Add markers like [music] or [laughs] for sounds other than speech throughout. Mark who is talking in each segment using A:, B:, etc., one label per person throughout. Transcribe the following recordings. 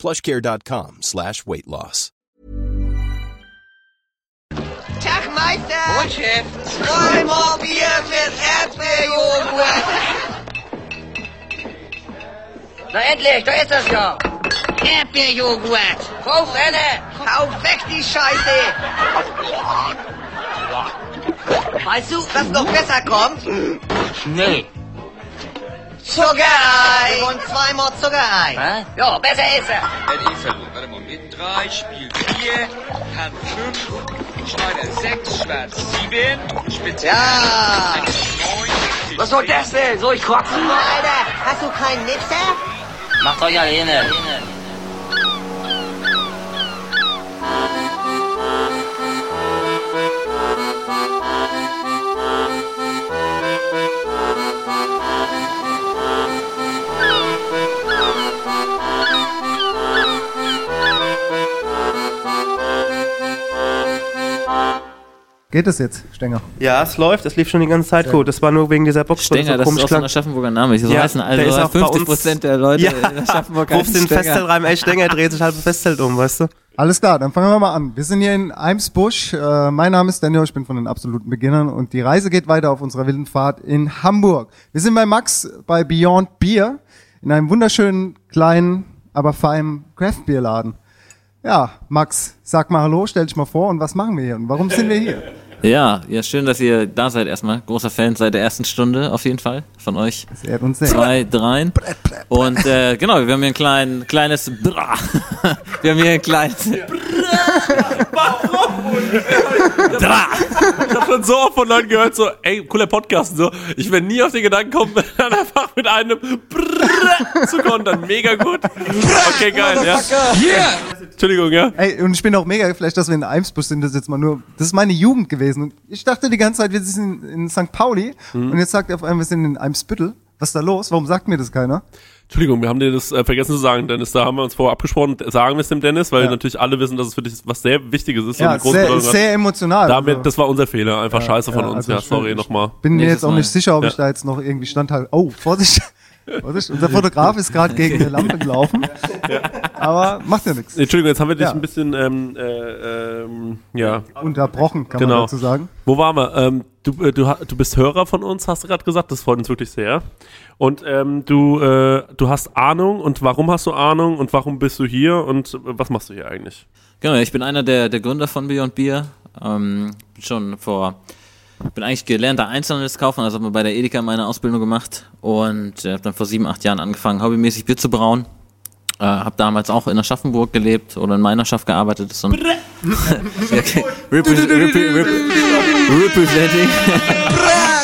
A: plushcare.com slash weight loss.
B: Tag Meister!
C: Und Chef?
B: Zweimal Erdbeerjoghurt!
C: Na endlich, da ist das ja.
B: Erdbeerjoghurt!
C: Kauf eine.
B: Hau weg die Scheiße! Weißt du, was noch besser kommt?
C: Nee.
B: Zuckerei! Und zweimal Zuckerei!
C: Hä? Ja, besser ist er.
D: Eddie verloren. Warte mal, mit drei spielt vier, Hand fünf, Schneider sechs, Schwarz sieben, Spitze
B: Ja.
D: neun,
C: Was soll das denn? Soll ich kotzen?
B: Alter, hast du keinen Mixer?
C: Macht euch alleine.
E: Geht es jetzt, Stenger?
F: Ja, es läuft, es lief schon die ganze Zeit gut. Das war nur wegen dieser Box,
G: Stenger,
F: so
G: das ist
F: komisch
G: auch so ein. Aschaffenburger Name. So
F: Ja,
G: heißen also
F: ist auch bei
G: 50
F: uns-
G: Prozent der Leute
F: Ja,
G: in Aschaffenburg
F: rufst den. Festzelt rein, ey, Stenger dreht sich halb das Festzelt um, weißt du?
E: Alles klar, dann fangen wir mal an. Wir sind hier in Eimsbusch. Äh, mein Name ist Daniel, ich bin von den absoluten Beginnern und die Reise geht weiter auf unserer wilden Fahrt in Hamburg. Wir sind bei Max bei Beyond Beer in einem wunderschönen kleinen, aber feinen Craft Beer Laden. Ja, Max, sag mal Hallo, stell dich mal vor und was machen wir hier und warum sind wir hier?
G: Ja, ja, schön, dass ihr da seid erstmal. Großer Fan seit der ersten Stunde auf jeden Fall von euch.
E: Das ehrt uns sehr.
G: Zwei, dreien. Und äh, genau, wir haben hier ein klein, kleines Bra. [laughs] Wir haben hier ein kleines Bra.
H: Ich habe schon so oft von Leuten gehört, so, ey, cooler Podcast und so. Ich werde nie auf den Gedanken kommen, [laughs] dann einfach mit einem Brrrr zu kontern. Mega gut. Okay, geil, ja. Entschuldigung, ja.
E: Ey, und ich bin auch mega geflasht, dass wir in Eimsbusch sind. Das ist jetzt mal nur, das ist meine Jugend gewesen. Und ich dachte die ganze Zeit, wir sind in, in St. Pauli. Und jetzt sagt er auf einmal, wir sind in Eimsbüttel. Was ist da los? Warum sagt mir das keiner?
H: Entschuldigung, wir haben dir das äh, vergessen zu sagen, Dennis. Da haben wir uns vorher abgesprochen. Sagen wir es dem Dennis, weil
E: Ja.
H: natürlich alle wissen, dass es für dich was sehr Wichtiges ist.
E: Ja, sehr,
H: hat.
E: sehr emotional.
H: Damit,
E: Also,
H: das war unser Fehler. Einfach scheiße von
E: ja,
H: uns.
E: also
H: ja,
E: ich-
H: sorry
E: ich
H: nochmal.
E: bin mir jetzt auch nicht sicher, ob
H: Ja.
E: ich da jetzt noch irgendwie standhalte. Oh, Vorsicht. [laughs] Vorsicht, unser Fotograf ist gerade gegen eine Lampe gelaufen. Aber macht ja nichts.
H: Entschuldigung, jetzt haben wir dich
E: Ja.
H: ein bisschen, ähm, äh, ähm, ja,
E: Unterbrochen, kann
H: Genau.
E: man dazu sagen.
H: Wo waren wir? Ähm, du, äh, du, du bist Hörer von uns, hast du gerade gesagt. Das freut uns wirklich sehr. Und ähm, du, äh, du hast Ahnung. Und warum hast du Ahnung? Und warum bist du hier? Und äh, was machst du hier eigentlich?
G: Genau, ich bin einer der, der Gründer von Beyond Beer. Ähm, schon vor, bin eigentlich gelernter Einzelhandelskaufmann, also habe mir bei der Edeka meine Ausbildung gemacht und äh, habe dann vor sieben, acht Jahren angefangen, hobbymäßig Bier zu brauen. Äh, habe damals auch in Aschaffenburg gelebt oder in Meinerschaft gearbeitet. Das ist so [laughs] Representing.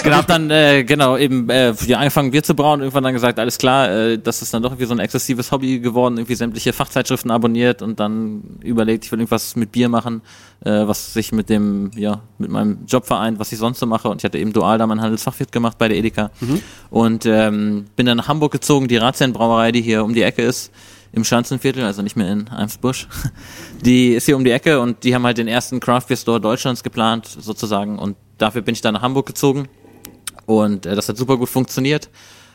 G: Genau, hab dann äh, genau eben äh, ja, angefangen Bier zu brauen. Irgendwann dann gesagt, alles klar, äh, das ist dann doch irgendwie so ein exzessives Hobby geworden. Irgendwie sämtliche Fachzeitschriften abonniert und dann überlegt, ich will irgendwas mit Bier machen, äh, was sich mit dem ja mit meinem Job vereint, was ich sonst so mache. Und ich hatte eben dual da mein Handelsfachwirt gemacht bei der Edeka und ähm, bin dann nach Hamburg gezogen, die Razian Brauerei, die hier um die Ecke ist im Schanzenviertel, also nicht mehr in Eimsbusch. [laughs] Die ist hier um die Ecke und die haben halt den ersten Craft Beer Store Deutschlands geplant, sozusagen. Und dafür bin ich dann nach Hamburg gezogen. Und äh, das hat super gut funktioniert.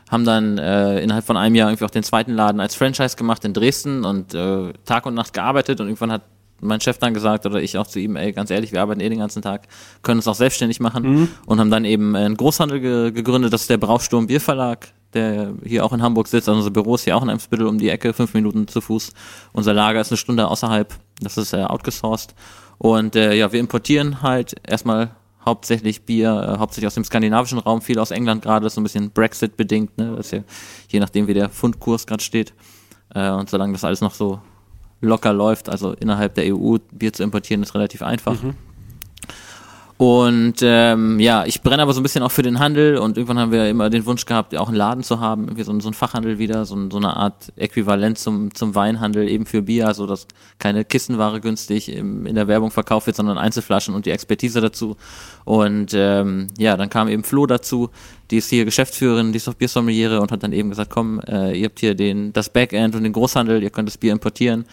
G: Haben dann äh, innerhalb von einem Jahr irgendwie auch den zweiten Laden als Franchise gemacht in Dresden und äh, Tag und Nacht gearbeitet. Und irgendwann hat mein Chef dann gesagt, oder ich auch zu ihm, ey, ganz ehrlich, wir arbeiten eh den ganzen Tag, können uns auch selbstständig machen. Und haben dann eben einen Großhandel ge gegründet, das ist der Brauchsturm Bierverlag, der hier auch in Hamburg sitzt. Also unser Büro ist hier auch in Eimsbüttel um die Ecke, fünf Minuten zu Fuß. Unser Lager ist eine Stunde außerhalb, das ist äh, outgesourced. Und äh, ja, wir importieren halt erstmal hauptsächlich Bier, äh, hauptsächlich aus dem skandinavischen Raum, viel aus England gerade, so ein bisschen Brexit bedingt, ne? Das ist ja, je nachdem wie der Pfundkurs gerade steht. Äh, und solange das alles noch so locker läuft, also innerhalb der EU Bier zu importieren, ist relativ einfach. Und ähm, ja, ich brenne aber so ein bisschen auch für den Handel und irgendwann haben wir immer den Wunsch gehabt, auch einen Laden zu haben, irgendwie so, so ein Fachhandel wieder, so, so eine Art Äquivalent zum, zum Weinhandel, eben für Bier, so dass keine Kissenware günstig im, in der Werbung verkauft wird, sondern Einzelflaschen und die Expertise dazu. Und ähm, ja, dann kam eben Flo dazu, die ist hier Geschäftsführerin, die ist auch Biersommeliere und hat dann eben gesagt, komm, äh, ihr habt hier den, das Backend und den Großhandel, ihr könnt das Bier importieren.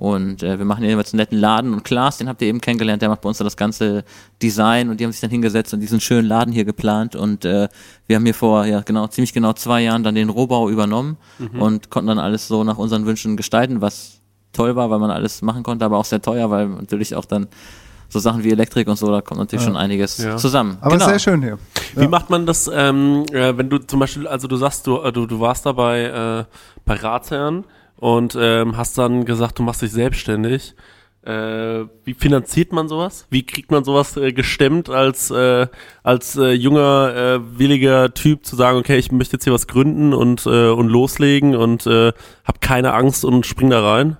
G: Und äh, wir machen hier jetzt einen netten Laden und Klaas, den habt ihr eben kennengelernt, der macht bei uns das ganze Design und die haben sich dann hingesetzt und diesen schönen Laden hier geplant und äh, wir haben hier vor, ja genau, ziemlich genau zwei Jahren dann den Rohbau übernommen und konnten dann alles so nach unseren Wünschen gestalten, was toll war, weil man alles machen konnte, aber auch sehr teuer, weil natürlich auch dann so Sachen wie Elektrik und so, da kommt natürlich schon einiges
H: Ja.
G: zusammen.
E: Aber
G: genau.
E: sehr schön hier.
H: Wie macht man das, ähm, äh, wenn du zum Beispiel, also du sagst, du, äh, du, du warst da bei, äh, bei Ratsherren und ähm, hast dann gesagt, du machst dich selbstständig. Äh, wie finanziert man sowas? Wie kriegt man sowas äh, gestemmt als äh, als äh, junger äh, williger Typ zu sagen, okay, ich möchte jetzt hier was gründen und äh, und loslegen und äh, hab keine Angst und spring da rein?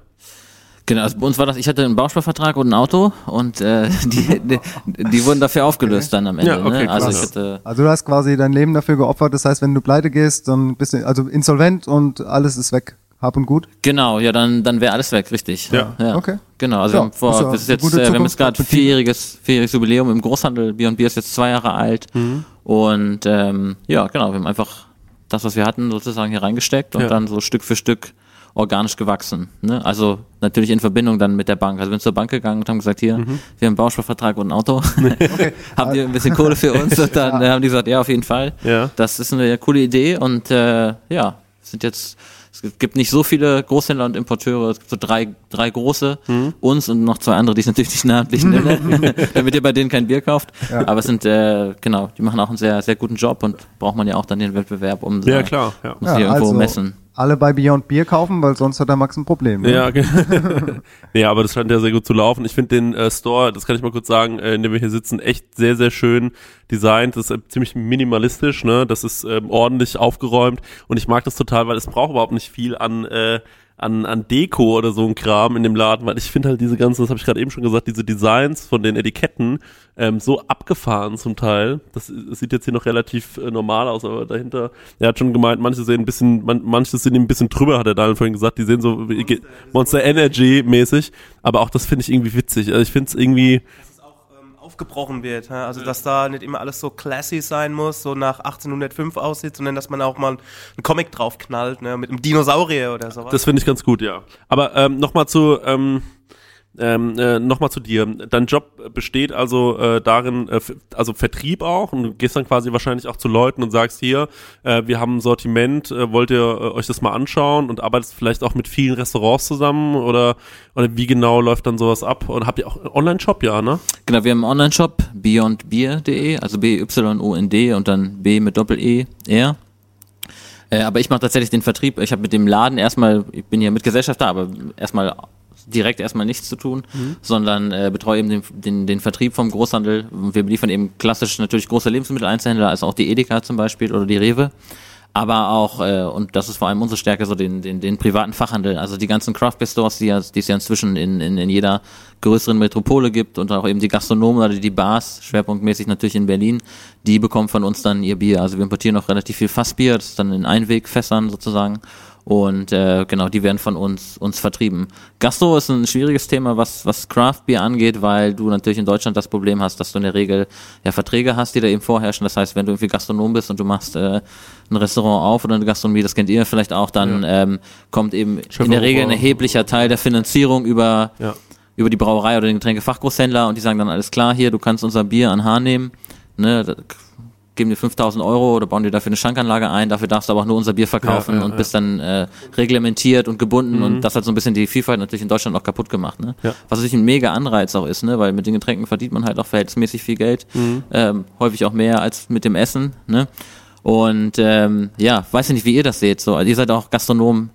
G: Genau, also bei uns war das, ich hatte einen Bausparvertrag und ein Auto und äh, [laughs] die, die, die wurden dafür aufgelöst dann am Ende.
H: Ja, okay,
G: ne? Also ich hatte,
E: Also du hast quasi dein Leben dafür geopfert. Das heißt, wenn du pleite gehst, dann bist du also insolvent und alles ist weg. Hab und gut.
G: Genau, ja, dann, dann wäre alles weg, richtig.
H: Ja.
E: Okay.
G: Genau, also
E: Ja,
G: wir haben vor,
E: ist ja
G: das ist jetzt, äh, wir haben jetzt gerade vierjähriges, vierjähriges Jubiläum im Großhandel. B&B ist jetzt zwei Jahre alt.
E: Mhm.
G: Und ähm, ja, genau, wir haben einfach das, was wir hatten, sozusagen hier reingesteckt und
H: Ja.
G: dann so Stück für Stück organisch gewachsen. Ne? Also natürlich in Verbindung dann mit der Bank. Also wir sind zur Bank gegangen und haben gesagt, hier,
E: Mhm.
G: wir haben einen Bausparvertrag und ein Auto. [laughs] [laughs] Habt ihr ein bisschen Kohle für uns? Und dann äh, haben die gesagt, ja, auf jeden Fall.
H: Ja.
G: Das ist eine coole Idee und äh, ja, sind jetzt es gibt nicht so viele Großhändler und Importeure, es gibt so drei, drei große, uns und noch zwei andere, die ich natürlich nicht namentlich nenne, [laughs] damit ihr bei denen kein Bier kauft. Aber es sind, äh, genau, die machen auch einen sehr, sehr guten Job und braucht man ja auch dann den Wettbewerb, um
H: Ja, klar, ja.
G: muss die irgendwo messen.
E: Alle bei Beyond Beer kaufen, weil sonst hat der Max ein Problem. Ne?
H: Ja, okay. [laughs] ja, aber das scheint ja sehr gut zu laufen. Ich finde den äh, Store, das kann ich mal kurz sagen, äh, in dem wir hier sitzen, echt sehr, sehr schön designt. Das ist äh, ziemlich minimalistisch, ne? Das ist ähm, ordentlich aufgeräumt und ich mag das total, weil es braucht überhaupt nicht viel an äh, an, an Deko oder so ein Kram in dem Laden, weil ich finde halt diese ganzen, das habe ich gerade eben schon gesagt, diese Designs von den Etiketten ähm, so abgefahren zum Teil. Das, das sieht jetzt hier noch relativ äh, normal aus, aber dahinter, er hat schon gemeint, manche sehen ein bisschen, man, manche sind ein bisschen drüber, hat er Daniel vorhin gesagt, die sehen so ge- Monster Energy mäßig, aber auch das finde ich irgendwie witzig. Also ich finde es irgendwie,
F: aufgebrochen wird. Also, dass da nicht immer alles so classy sein muss, so nach 1805 aussieht, sondern dass man auch mal einen Comic draufknallt, ne, mit einem Dinosaurier oder sowas.
H: das finde ich ganz gut, ja. Aber ähm, nochmal zu, ähm, ähm, äh, nochmal zu dir. Dein Job besteht also äh, darin, äh, also Vertrieb auch und du gehst dann quasi wahrscheinlich auch zu Leuten und sagst hier, äh, wir haben ein Sortiment, äh, wollt ihr äh, euch das mal anschauen und arbeitest vielleicht auch mit vielen Restaurants zusammen oder, oder wie genau läuft dann sowas ab? Und habt ihr auch einen Online-Shop, ja, ne?
G: Genau, wir haben einen Online-Shop, beyondbeer.de, also B-Y-O-N-D und dann B mit Doppel-E-R. Äh, aber ich mache tatsächlich den Vertrieb. Ich habe mit dem Laden erstmal, ich bin hier mit Gesellschafter, aber erstmal direkt erstmal nichts zu tun, sondern äh, betreue eben den, den, den Vertrieb vom Großhandel. Wir beliefern eben klassisch natürlich große Lebensmitteleinzelhändler, also auch die Edeka zum Beispiel oder die Rewe. Aber auch, äh, und das ist vor allem unsere Stärke, so den, den, den privaten Fachhandel. Also die ganzen Craft Beer Stores, die, ja, die es ja inzwischen in, in, in jeder größeren Metropole gibt und auch eben die Gastronomen oder die Bars, schwerpunktmäßig natürlich in Berlin, die bekommen von uns dann ihr Bier. Also wir importieren auch relativ viel Fassbier, das ist dann in Einwegfässern sozusagen. Und äh, genau, die werden von uns uns vertrieben. Gastro ist ein schwieriges Thema, was was Craft Beer angeht, weil du natürlich in Deutschland das Problem hast, dass du in der Regel ja Verträge hast, die da eben vorherrschen. Das heißt, wenn du irgendwie Gastronom bist und du machst äh, ein Restaurant auf oder eine Gastronomie, das kennt ihr vielleicht auch, dann ähm, kommt eben in der Regel ein erheblicher Teil der Finanzierung über
H: Ja.
G: über die Brauerei oder den Getränkefachgroßhändler und die sagen dann alles klar, hier, du kannst unser Bier an Hahn nehmen, ne, geben dir 5000 Euro oder bauen dir dafür eine Schankanlage ein, dafür darfst du aber auch nur unser Bier verkaufen
H: Ja, ja,
G: und
H: ja.
G: bist dann äh, reglementiert und gebunden und das hat so ein bisschen die Vielfalt natürlich in Deutschland auch kaputt gemacht, ne?
H: Ja.
G: Was natürlich ein mega Anreiz auch ist, ne, weil mit den Getränken verdient man halt auch verhältnismäßig viel Geld, ähm, häufig auch mehr als mit dem Essen, ne? Und ähm, ja, weiß ich nicht, wie ihr das seht. So, also ihr seid auch Gastronomen.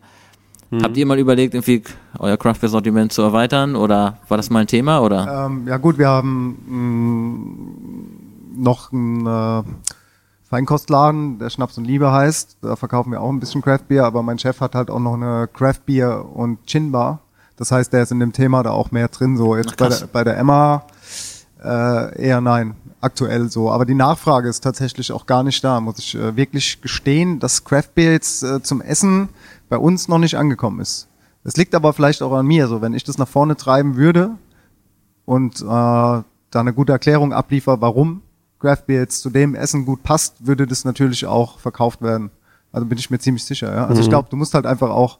G: Habt ihr mal überlegt, irgendwie euer Craft Beer Sortiment zu erweitern oder war das mal ein Thema oder?
E: Ähm, ja gut, wir haben mh, noch einen äh, Feinkostladen, der Schnaps und Liebe heißt. Da verkaufen wir auch ein bisschen Craft Beer, aber mein Chef hat halt auch noch eine Craft Beer und Gin Bar. Das heißt, der ist in dem Thema da auch mehr drin. So jetzt
G: Ach,
E: bei der, bei der Emma Äh, eher nein, aktuell so. Aber die Nachfrage ist tatsächlich auch gar nicht da, muss ich äh, wirklich gestehen, dass Craft Beer jetzt äh, zum Essen bei uns noch nicht angekommen ist. Es liegt aber vielleicht auch an mir, so wenn ich das nach vorne treiben würde und äh, da eine gute Erklärung abliefer, warum Craft Beer jetzt zu dem Essen gut passt, würde das natürlich auch verkauft werden. Also bin ich mir ziemlich sicher. Ja? Also ich glaube, du musst halt einfach auch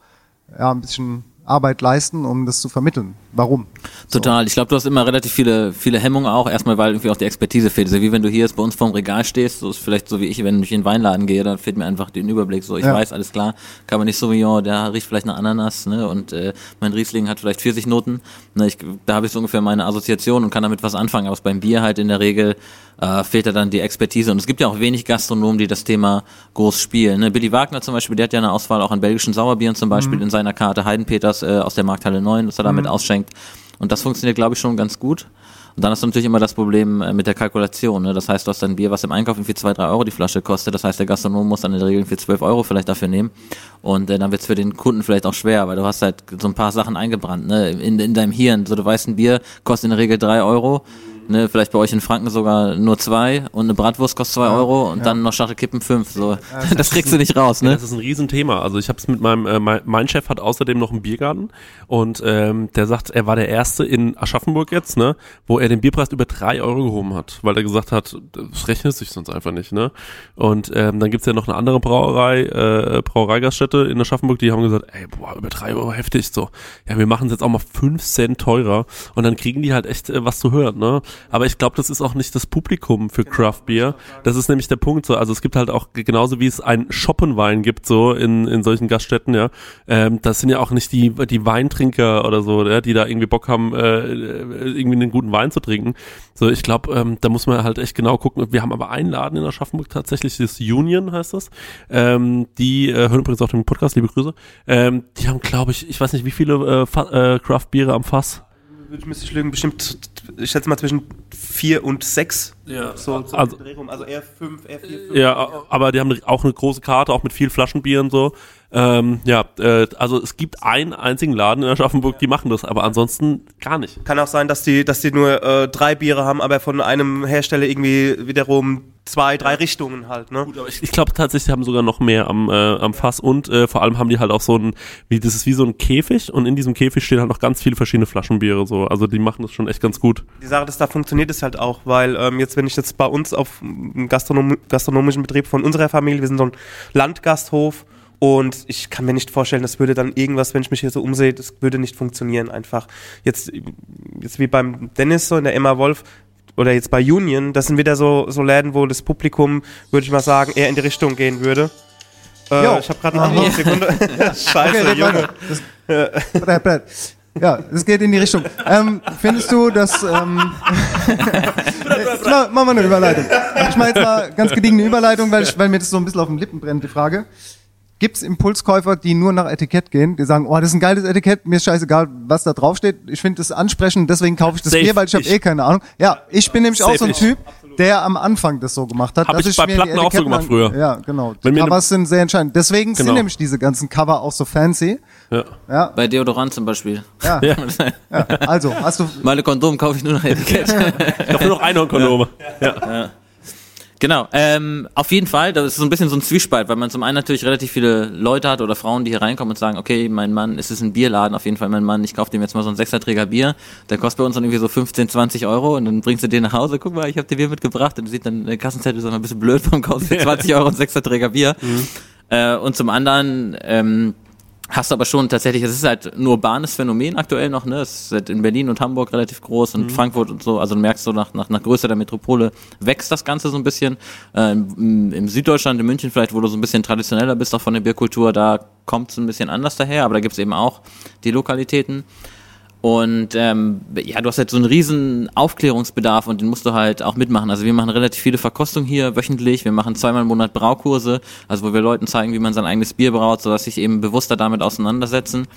E: ja, ein bisschen Arbeit leisten, um das zu vermitteln. Warum?
G: Total. Ich glaube, du hast immer relativ viele, viele Hemmungen auch. Erstmal, weil irgendwie auch die Expertise fehlt. So wie wenn du hier jetzt bei uns vorm Regal stehst, so ist vielleicht so wie ich, wenn ich in den Weinladen gehe, dann fehlt mir einfach den Überblick. So, ich
E: Ja.
G: weiß, alles klar, kann man nicht Sauvignon, der riecht vielleicht nach Ananas, ne, und äh, mein Riesling hat vielleicht Pfirsichnoten. Ne, ich, da habe ich so ungefähr meine Assoziation und kann damit was anfangen. Aber beim Bier halt in der Regel äh, fehlt da dann die Expertise. Und es gibt ja auch wenig Gastronomen, die das Thema groß spielen. Ne? Billy Wagner zum Beispiel, der hat ja eine Auswahl auch an belgischen Sauerbieren zum Beispiel in seiner Karte. Heidenpeters äh, aus der Markthalle 9, das er damit ausschenkt. Und das funktioniert, glaube ich, schon ganz gut. Und dann hast du natürlich immer das Problem äh, mit der Kalkulation. Ne? Das heißt, du hast dann Bier, was im Einkauf irgendwie 2, 3 Euro die Flasche kostet. Das heißt, der Gastronom muss dann in der Regel für 12 Euro vielleicht dafür nehmen. Und äh, dann wird es für den Kunden vielleicht auch schwer, weil du hast halt so ein paar Sachen eingebrannt ne? in, in deinem Hirn. So, du weißt, ein Bier kostet in der Regel 3 Euro. Ne, vielleicht bei euch in Franken sogar nur zwei und eine Bratwurst kostet zwei Euro und dann noch Schachtel Kippen fünf. So, [laughs] das kriegst du nicht raus,
H: Ja,
G: ne?
H: das ist ein Riesenthema. Also ich habe es mit meinem, äh, mein, mein Chef hat außerdem noch einen Biergarten und ähm, der sagt, er war der Erste in Aschaffenburg jetzt, ne, wo er den Bierpreis über drei Euro gehoben hat, weil er gesagt hat, das rechnet sich sonst einfach nicht, ne. Und ähm, dann gibt's ja noch eine andere Brauerei, äh, Brauereigaststätte in Aschaffenburg, die haben gesagt, ey, boah, über drei Euro heftig, so. Ja, wir machen es jetzt auch mal fünf Cent teurer und dann kriegen die halt echt äh, was zu hören, ne. Aber ich glaube, das ist auch nicht das Publikum für Craft Beer. Das ist nämlich der Punkt so. Also es gibt halt auch genauso wie es ein Shoppenwein gibt so in, in solchen Gaststätten, ja. Ähm, das sind ja auch nicht die die Weintrinker oder so, ja, die da irgendwie Bock haben, äh, irgendwie einen guten Wein zu trinken. So, ich glaube, ähm, da muss man halt echt genau gucken. Wir haben aber einen Laden in Aschaffenburg tatsächlich, das Union heißt das. Ähm, die äh, hören übrigens auch den Podcast, liebe Grüße. Ähm, die haben, glaube ich, ich weiß nicht, wie viele äh, Fa- äh, Craft Biere am Fass.
F: Ich müsste ich lügen, bestimmt, ich schätze mal zwischen vier und sechs.
H: Ja,
F: So, so
H: also-
F: Dreh rum. also eher fünf, eher vier, fünf.
H: Ja, aber die haben auch eine große Karte, auch mit viel Flaschenbier und so. Ähm, ja, äh, also es gibt einen einzigen Laden in Aschaffenburg, die machen das, aber ansonsten gar nicht.
F: Kann auch sein, dass die, dass die nur äh, drei Biere haben, aber von einem Hersteller irgendwie wiederum zwei, drei Richtungen halt, ne?
H: Gut, aber ich, ich glaube tatsächlich, die haben sogar noch mehr am, äh, am Fass und äh, vor allem haben die halt auch so ein, wie das ist wie so ein Käfig und in diesem Käfig stehen halt noch ganz viele verschiedene Flaschenbiere so. Also die machen das schon echt ganz gut.
F: Die Sache, dass da funktioniert es halt auch, weil ähm, jetzt, wenn ich jetzt bei uns auf einem Gastronom gastronomischen Betrieb von unserer Familie, wir sind so ein Landgasthof und ich kann mir nicht vorstellen, das würde dann irgendwas, wenn ich mich hier so umsehe, das würde nicht funktionieren einfach. Jetzt, jetzt wie beim Dennis so in der Emma Wolf oder jetzt bei Union, das sind wieder so, so Läden, wo das Publikum, würde ich mal sagen, eher in die Richtung gehen würde. Äh,
E: Jo.
F: ich habe gerade einen Anruf, Sekunde. [laughs] [laughs] Scheiße,
E: Okay,
F: Junge.
E: Das, Brett, Brett. Ja, es geht in die Richtung. Ähm, findest du, dass... Ähm, [laughs] ma- machen wir eine Überleitung. Ich mache jetzt mal ganz gediegene Überleitung, weil, ich, weil mir das so ein bisschen auf den Lippen brennt, die Frage. Gibt es Impulskäufer, die nur nach Etikett gehen, die sagen, oh, das ist ein geiles Etikett, mir ist scheißegal, was da draufsteht. Ich finde das ansprechend, deswegen kaufe ich das
H: Safe.
E: Bier, weil ich habe
H: Ich-
E: eh keine Ahnung. Ja, ich bin nämlich auch so ein
H: ich.
E: Typ, der am Anfang das so gemacht hat.
H: Hab
E: dass
H: ich bei Platten auch so gemacht
E: an-
H: früher.
E: Ja, genau. Die
H: ne-
E: Covers sind sehr entscheidend. Deswegen sind
H: Genau.
E: nämlich diese ganzen Cover auch so fancy.
H: Ja.
E: Ja,
G: Bei Deodorant zum Beispiel.
E: ja. [laughs]
H: Ja.
E: ja. Also, hast du
G: Meine Kondom kaufe ich nur nach Etikett.
H: Dafür noch Einhornkondome. Ja.
G: Genau, ähm, auf jeden Fall, das ist so ein bisschen so ein Zwiespalt, weil man zum einen natürlich relativ viele Leute hat oder Frauen, die hier reinkommen und sagen, okay, mein Mann, es ist ein Bierladen, auf jeden Fall mein Mann, ich kaufe dem jetzt mal so einen Sechserträger Bier, der kostet bei uns dann irgendwie so 15, 20 Euro und dann bringst du den nach Hause, guck mal, ich habe dir Bier mitgebracht und du siehst dann der Kassenzettel so ein bisschen blöd vom kaufst für 20 [laughs] Euro einen Sechserträger Bier. Äh, und zum anderen, ähm, Hast du aber schon tatsächlich, es ist halt ein urbanes Phänomen aktuell noch, ne? Es ist halt in Berlin und Hamburg relativ groß und Frankfurt und so, also du merkst so nach, nach, nach Größe der Metropole wächst das Ganze so ein bisschen. Äh, im, Im Süddeutschland, in München vielleicht, wo du so ein bisschen traditioneller bist, auch von der Bierkultur, da kommt es ein bisschen anders daher, aber da gibt's eben auch die Lokalitäten. Und ähm, ja, du hast halt so einen riesen Aufklärungsbedarf und den musst du halt auch mitmachen. Also wir machen relativ viele Verkostungen hier wöchentlich. Wir machen zweimal im Monat Braukurse, also wo wir Leuten zeigen, wie man sein eigenes Bier braut, sodass sie sich eben bewusster damit auseinandersetzen.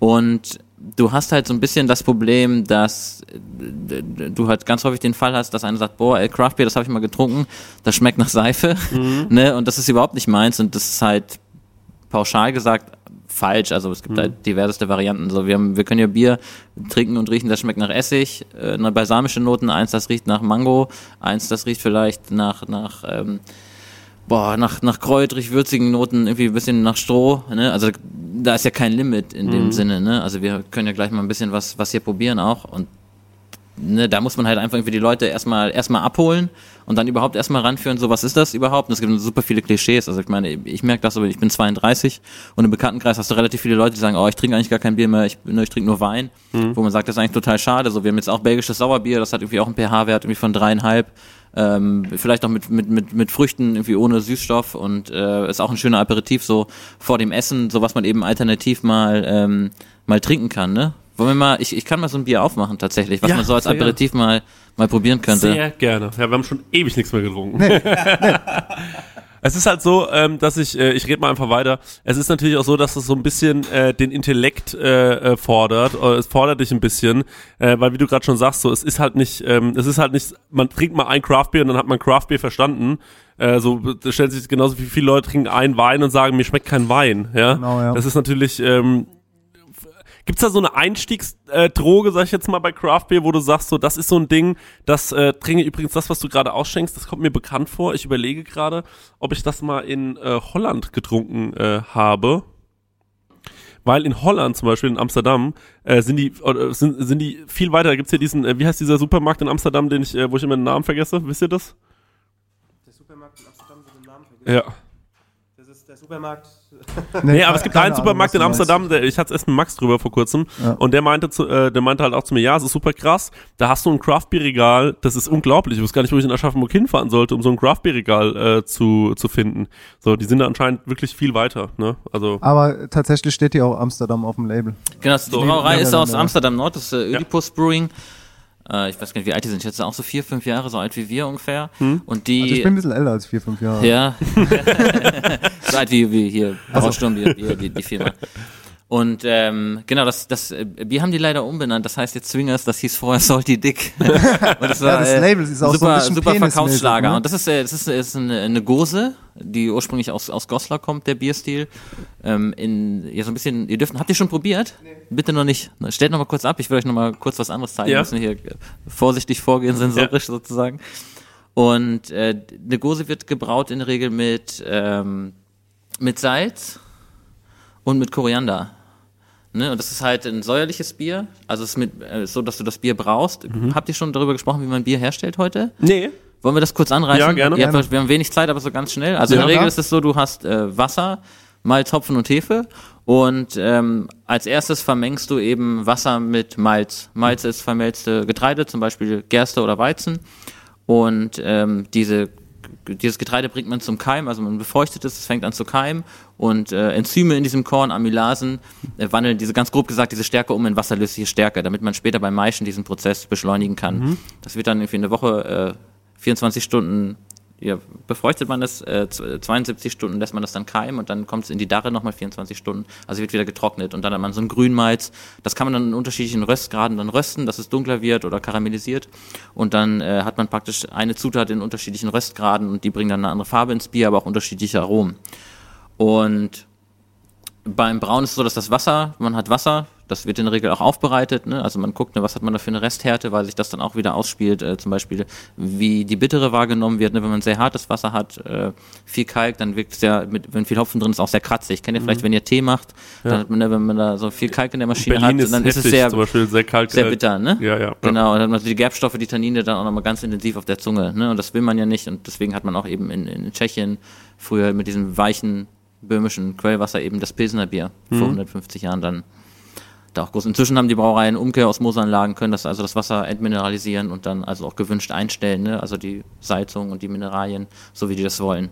G: Und du hast halt so ein bisschen das Problem, dass äh, du halt ganz häufig den Fall hast, dass einer sagt, boah, ey, Craft Beer, das habe ich mal getrunken, das schmeckt nach Seife, [laughs] ne? Und das ist überhaupt nicht meins und das ist halt pauschal gesagt falsch. Also es gibt da diverseste Varianten. So, wir, haben, wir können ja Bier trinken und riechen, das schmeckt nach Essig, äh, eine balsamische Noten, eins, das riecht nach Mango, eins, das riecht vielleicht nach, nach ähm, boah, nach, nach kräutrig würzigen Noten, irgendwie ein bisschen nach Stroh, ne? Also da ist ja kein Limit in dem Sinne, ne? Also wir können ja gleich mal ein bisschen was, was hier probieren auch und ne, da muss man halt einfach irgendwie die Leute erstmal erstmal abholen und dann überhaupt erstmal ranführen, so was ist das überhaupt? Und es gibt super viele Klischees. Also ich meine, ich merke das, aber ich bin 32 und im Bekanntenkreis hast du relativ viele Leute, die sagen, oh, ich trinke eigentlich gar kein Bier mehr, ich, ne, ich trinke nur Wein. Wo man sagt, das ist eigentlich total schade. So, wir haben jetzt auch belgisches Sauerbier, das hat irgendwie auch einen pH-Wert irgendwie von dreieinhalb. Ähm, vielleicht auch mit, mit, mit, mit Früchten, irgendwie ohne Süßstoff und äh, ist auch ein schöner Aperitif, so vor dem Essen, so was man eben alternativ mal, ähm, mal trinken kann, ne? Wollen wir mal, ich, ich kann mal so ein Bier aufmachen tatsächlich, was
H: Ja,
G: man so als
H: gerne.
G: Aperitif mal, mal probieren könnte.
H: Sehr gerne. Ja, wir haben schon ewig nichts mehr getrunken. [laughs] Es ist halt so, ähm, dass ich, äh, ich rede mal einfach weiter. Es ist natürlich auch so, dass es so ein bisschen äh, den Intellekt äh, äh, fordert. Äh, es fordert dich ein bisschen, äh, weil wie du gerade schon sagst, so es ist halt nicht, ähm, es ist halt nicht, man trinkt mal ein Craftbier und dann hat man Craftbier verstanden. Äh, so da stellt sich genauso wie viele Leute trinken einen Wein und sagen, mir schmeckt kein Wein. Ja,
E: Genau, ja.
H: das ist natürlich. Ähm, Gibt's da so eine Einstiegsdroge, sag ich jetzt mal, bei Craft Beer, wo du sagst, so, das ist so ein Ding, das äh, trinke übrigens das, was du gerade ausschenkst, das kommt mir bekannt vor. Ich überlege gerade, ob ich das mal in äh, Holland getrunken äh, habe. Weil in Holland zum Beispiel, in Amsterdam, äh, sind die äh, sind, sind die viel weiter. Da gibt's hier diesen, äh, wie heißt dieser Supermarkt in Amsterdam, den ich, äh, wo ich immer den Namen vergesse? Wisst ihr das?
F: Der Supermarkt in Amsterdam wird den Namen
H: Ja.
F: Der Supermarkt.
H: Nee, aber es gibt einen
E: Ahnung,
H: Supermarkt
E: du
H: in. Amsterdam, der, ich hatte es erst mit Max drüber vor kurzem,
E: Ja.
H: und der meinte, zu, äh, der meinte halt auch zu mir, ja, es ist super krass, da hast du ein Craftbeer-Regal, das ist unglaublich, ich wusste gar nicht, wo ich in Aschaffenburg hinfahren sollte, um so ein Craftbeer-Regal äh, zu, zu finden. So, die sind da anscheinend wirklich viel weiter, ne, also,
E: Aber tatsächlich steht hier auch Amsterdam auf dem Label.
G: Genau, die
H: So.
G: Brauerei ist aus
E: Ja.
G: Amsterdam Nord, das ist äh, Ödipus Brewing. Äh, ich weiß gar nicht, wie alt die sind. Ich schätze auch so vier, fünf Jahre, so alt wie wir ungefähr. Und die.
E: Also ich bin ein bisschen älter als vier, fünf Jahre.
G: Ja. [laughs] so alt wie, wie hier, Brausturm, die, die, die, die Firma. Und ähm, genau, das, das äh, Bier haben die leider umbenannt. Das heißt jetzt Zwingers, das hieß vorher Salty Dick. [laughs] Und das
E: Ja, das Label ist auch so
G: super,
E: ein bisschen
G: super Verkaufsschlager.
E: ne?
G: Und das ist, äh, das ist, ist eine, eine Gose, die ursprünglich aus, aus Goslar kommt, der Bierstil. Ähm, in, ja, so ein bisschen, ihr dürft, habt ihr schon probiert? Bitte noch nicht. Stellt noch mal kurz ab, ich will euch noch mal kurz was anderes zeigen.
H: Ja.
G: Wir müssen hier äh, vorsichtig vorgehen, sensorisch sozusagen. Und äh, eine Gose wird gebraut in der Regel mit, ähm, mit Salz und mit Koriander. Ne? Und das ist halt ein säuerliches Bier. Also es ist mit, äh, so, dass du das Bier brauchst. Habt ihr schon darüber gesprochen, wie man Bier herstellt heute?
H: nee,
G: Wollen wir das kurz anreißen?
H: Ja, gerne.
G: Habt, wir haben wenig Zeit, aber so ganz schnell. Also in
E: Ja,
G: der Regel ist es so, du hast äh, Wasser, Malz, Hopfen und Hefe und ähm, als erstes vermengst du eben Wasser mit Malz. Malz ist vermelzte Getreide, zum Beispiel Gerste oder Weizen und ähm, diese dieses Getreide bringt man zum Keim, also man befeuchtet es, es fängt an zu keimen und äh, Enzyme in diesem Korn, Amylasen, äh, wandeln diese, ganz grob gesagt, diese Stärke um in wasserlösliche Stärke, damit man später beim Maischen diesen Prozess beschleunigen kann. Das wird dann irgendwie eine Woche, äh, 24 Stunden ja, befeuchtet man das, äh, z- 72 Stunden lässt man das dann keimen und dann kommt es in die Darre nochmal 24 Stunden, also wird wieder getrocknet und dann hat man so ein Grünmalz, das kann man dann in unterschiedlichen Röstgraden dann rösten, dass es dunkler wird oder karamellisiert. Und dann äh, hat man praktisch eine Zutat in unterschiedlichen Röstgraden und die bringen dann eine andere Farbe ins Bier, aber auch unterschiedliche Aromen. Und beim Brauen ist es so, dass das Wasser, man hat Wasser, das wird in der Regel auch aufbereitet, ne? also man guckt, ne, was hat man da für eine Resthärte, weil sich das dann auch wieder ausspielt, äh, zum Beispiel wie die Bittere wahrgenommen wird, ne? wenn man sehr hartes Wasser hat, äh, viel Kalk, dann wirkt es ja, mit, wenn viel Hopfen drin ist, auch sehr kratzig. Kennt ihr vielleicht, wenn ihr Tee macht, dann hat man, ne, wenn man da so viel Kalk in der Maschine
H: Berlin
G: hat,
H: ist
G: dann ist
H: heftig,
G: es sehr,
H: zum Beispiel sehr kalt.
G: sehr
H: äh,
G: bitter, ne?
H: Ja, ja.
G: Genau, und dann hat man so die Gerbstoffe, die Tannine dann auch nochmal ganz intensiv auf der Zunge, ne? Und das will man ja nicht. Und deswegen hat man auch eben in, in Tschechien früher mit diesem weichen böhmischen Quellwasser eben das Pilsner Bier
H: Mhm.
G: vor 150 Jahren dann da auch groß. Inzwischen haben die Brauereien Umkehrosmosanlagen, können das also das Wasser entmineralisieren und dann also auch gewünscht einstellen, ne? also die Salzung und die Mineralien, so wie die das wollen.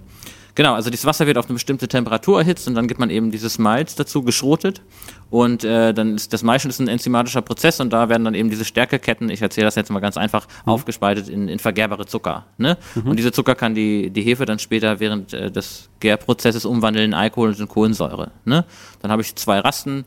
G: Genau, also dieses Wasser wird auf eine bestimmte Temperatur erhitzt und dann gibt man eben dieses Malz dazu geschrotet und äh, dann ist das Maischen ist ein enzymatischer Prozess und da werden dann eben diese Stärkeketten, ich erzähle das jetzt mal ganz einfach, aufgespaltet in, in vergärbare Zucker. Ne? Und diese Zucker kann die, die Hefe dann später während äh, des Gärprozesses umwandeln in Alkohol und in Kohlensäure. Ne? Dann habe ich zwei Rasten,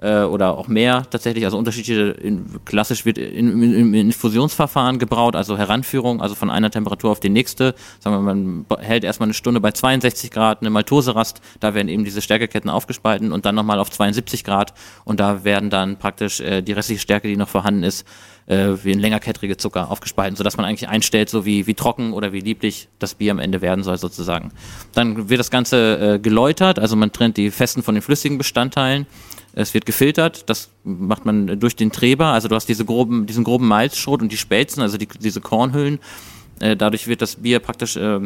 G: äh, oder auch mehr tatsächlich, also unterschiedliche, in, klassisch wird in, in, im Infusionsverfahren gebraut, also Heranführung, also von einer Temperatur auf die nächste. Sagen wir, man hält erstmal eine Stunde bei 62 Grad, eine Maltoserast, da werden eben diese Stärkeketten aufgespalten und dann nochmal auf 72 Grad und da werden dann praktisch äh, die restliche Stärke, die noch vorhanden ist, äh, wie ein längerkettrige Zucker aufgespalten, sodass man eigentlich einstellt, so wie, wie trocken oder wie lieblich das Bier am Ende werden soll sozusagen. Dann wird das Ganze äh, geläutert, also man trennt die festen von den flüssigen Bestandteilen. Es wird gefiltert, das macht man durch den Treber, also du hast diese groben, diesen groben Malzschrot und die Spelzen, also die, diese Kornhüllen. Äh, dadurch wird das Bier praktisch äh,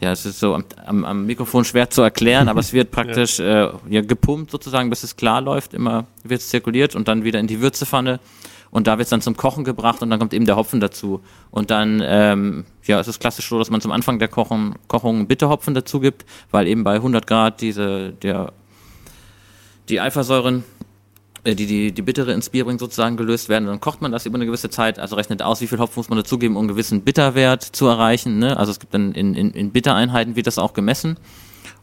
G: ja, es ist so am, am, am Mikrofon schwer zu erklären, aber es wird [laughs] praktisch ja. Äh, ja, gepumpt sozusagen, bis es klar läuft. Immer wird es zirkuliert und dann wieder in die Würzepfanne und da wird es dann zum Kochen gebracht und dann kommt eben der Hopfen dazu. Und dann, ähm, ja, es ist klassisch so, dass man zum Anfang der Kochen, Kochung Bitterhopfen dazu gibt, weil eben bei 100 Grad diese, der, die Eifersäuren äh, die, die die Bittere ins Bier bringt, sozusagen gelöst werden. Dann kocht man das über eine gewisse Zeit, also rechnet aus, wie viel Hopfen muss man dazugeben, um einen gewissen Bitterwert zu erreichen. Ne? Also es gibt dann in, in, in Bittereinheiten wird das auch gemessen.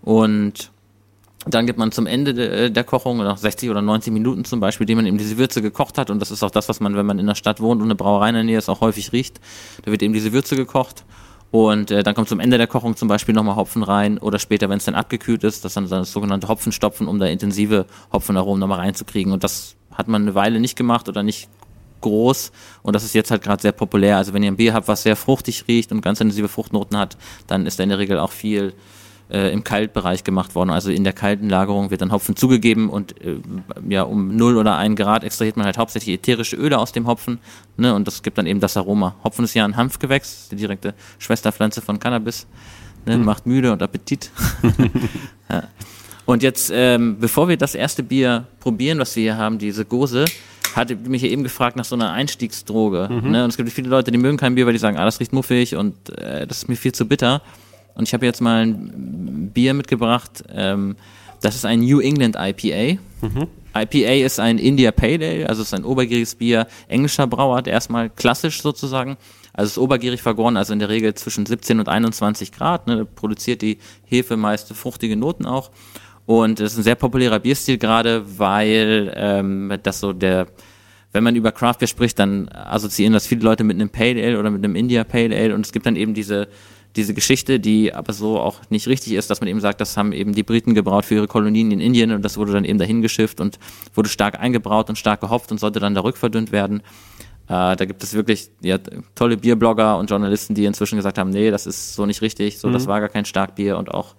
G: Und dann gibt man zum Ende de, äh, der Kochung, nach 60 oder 90 Minuten zum Beispiel, dem man eben diese Würze gekocht hat. Und das ist auch das, was man, wenn man in der Stadt wohnt und eine Brauerei in der Nähe ist, auch häufig riecht. Da wird eben diese Würze gekocht. Und äh, dann kommt zum Ende der Kochung zum Beispiel nochmal Hopfen rein oder später, wenn es dann abgekühlt ist, das dann das sogenannte Hopfenstopfen, um da intensive Hopfenaromen nochmal reinzukriegen. Und das hat man eine Weile nicht gemacht oder nicht groß und das ist jetzt halt gerade sehr populär. Also wenn ihr ein Bier habt, was sehr fruchtig riecht und ganz intensive Fruchtnoten hat, dann ist da in der Regel auch viel äh, im Kaltbereich gemacht worden. Also in der kalten Lagerung wird dann Hopfen zugegeben und äh, ja um 0 oder 1 Grad extrahiert man halt hauptsächlich ätherische Öle aus dem Hopfen ne, und das gibt dann eben das Aroma. Hopfen ist ja ein Hanfgewächs, die direkte Schwesterpflanze von Cannabis, ne, mhm. macht müde und Appetit. [laughs] ja. Und jetzt, ähm, bevor wir das erste Bier probieren, was wir hier haben, diese Gose, hatte mich hier eben gefragt nach so einer Einstiegsdroge. Mhm. Ne? Und es gibt viele Leute, die mögen kein Bier, weil die sagen, ah, das riecht muffig und äh, das ist mir viel zu bitter. Und ich habe jetzt mal ein Bier mitgebracht. Ähm, das ist ein New England IPA. Mhm. IPA ist ein India Pale Ale, also ist ein obergieriges Bier englischer Brauart, erstmal klassisch sozusagen. Also es ist obergierig vergoren, also in der Regel zwischen 17 und 21 Grad. Ne, produziert die Hefe meist fruchtige Noten auch. Und es ist ein sehr populärer Bierstil gerade, weil ähm, das so der, wenn man über Craft Beer spricht, dann assoziieren das viele Leute mit einem Pale Ale oder mit einem India Pale Ale und es gibt dann eben diese diese Geschichte, die aber so auch nicht richtig ist, dass man eben sagt, das haben eben die Briten gebraut für ihre Kolonien in Indien und das wurde dann eben dahin geschifft und wurde stark eingebraut und stark gehopft und sollte dann da rückverdünnt werden. Äh, da gibt es wirklich ja, tolle Bierblogger und Journalisten, die inzwischen gesagt haben, nee, das ist so nicht richtig, so mhm. das war gar kein Starkbier und auch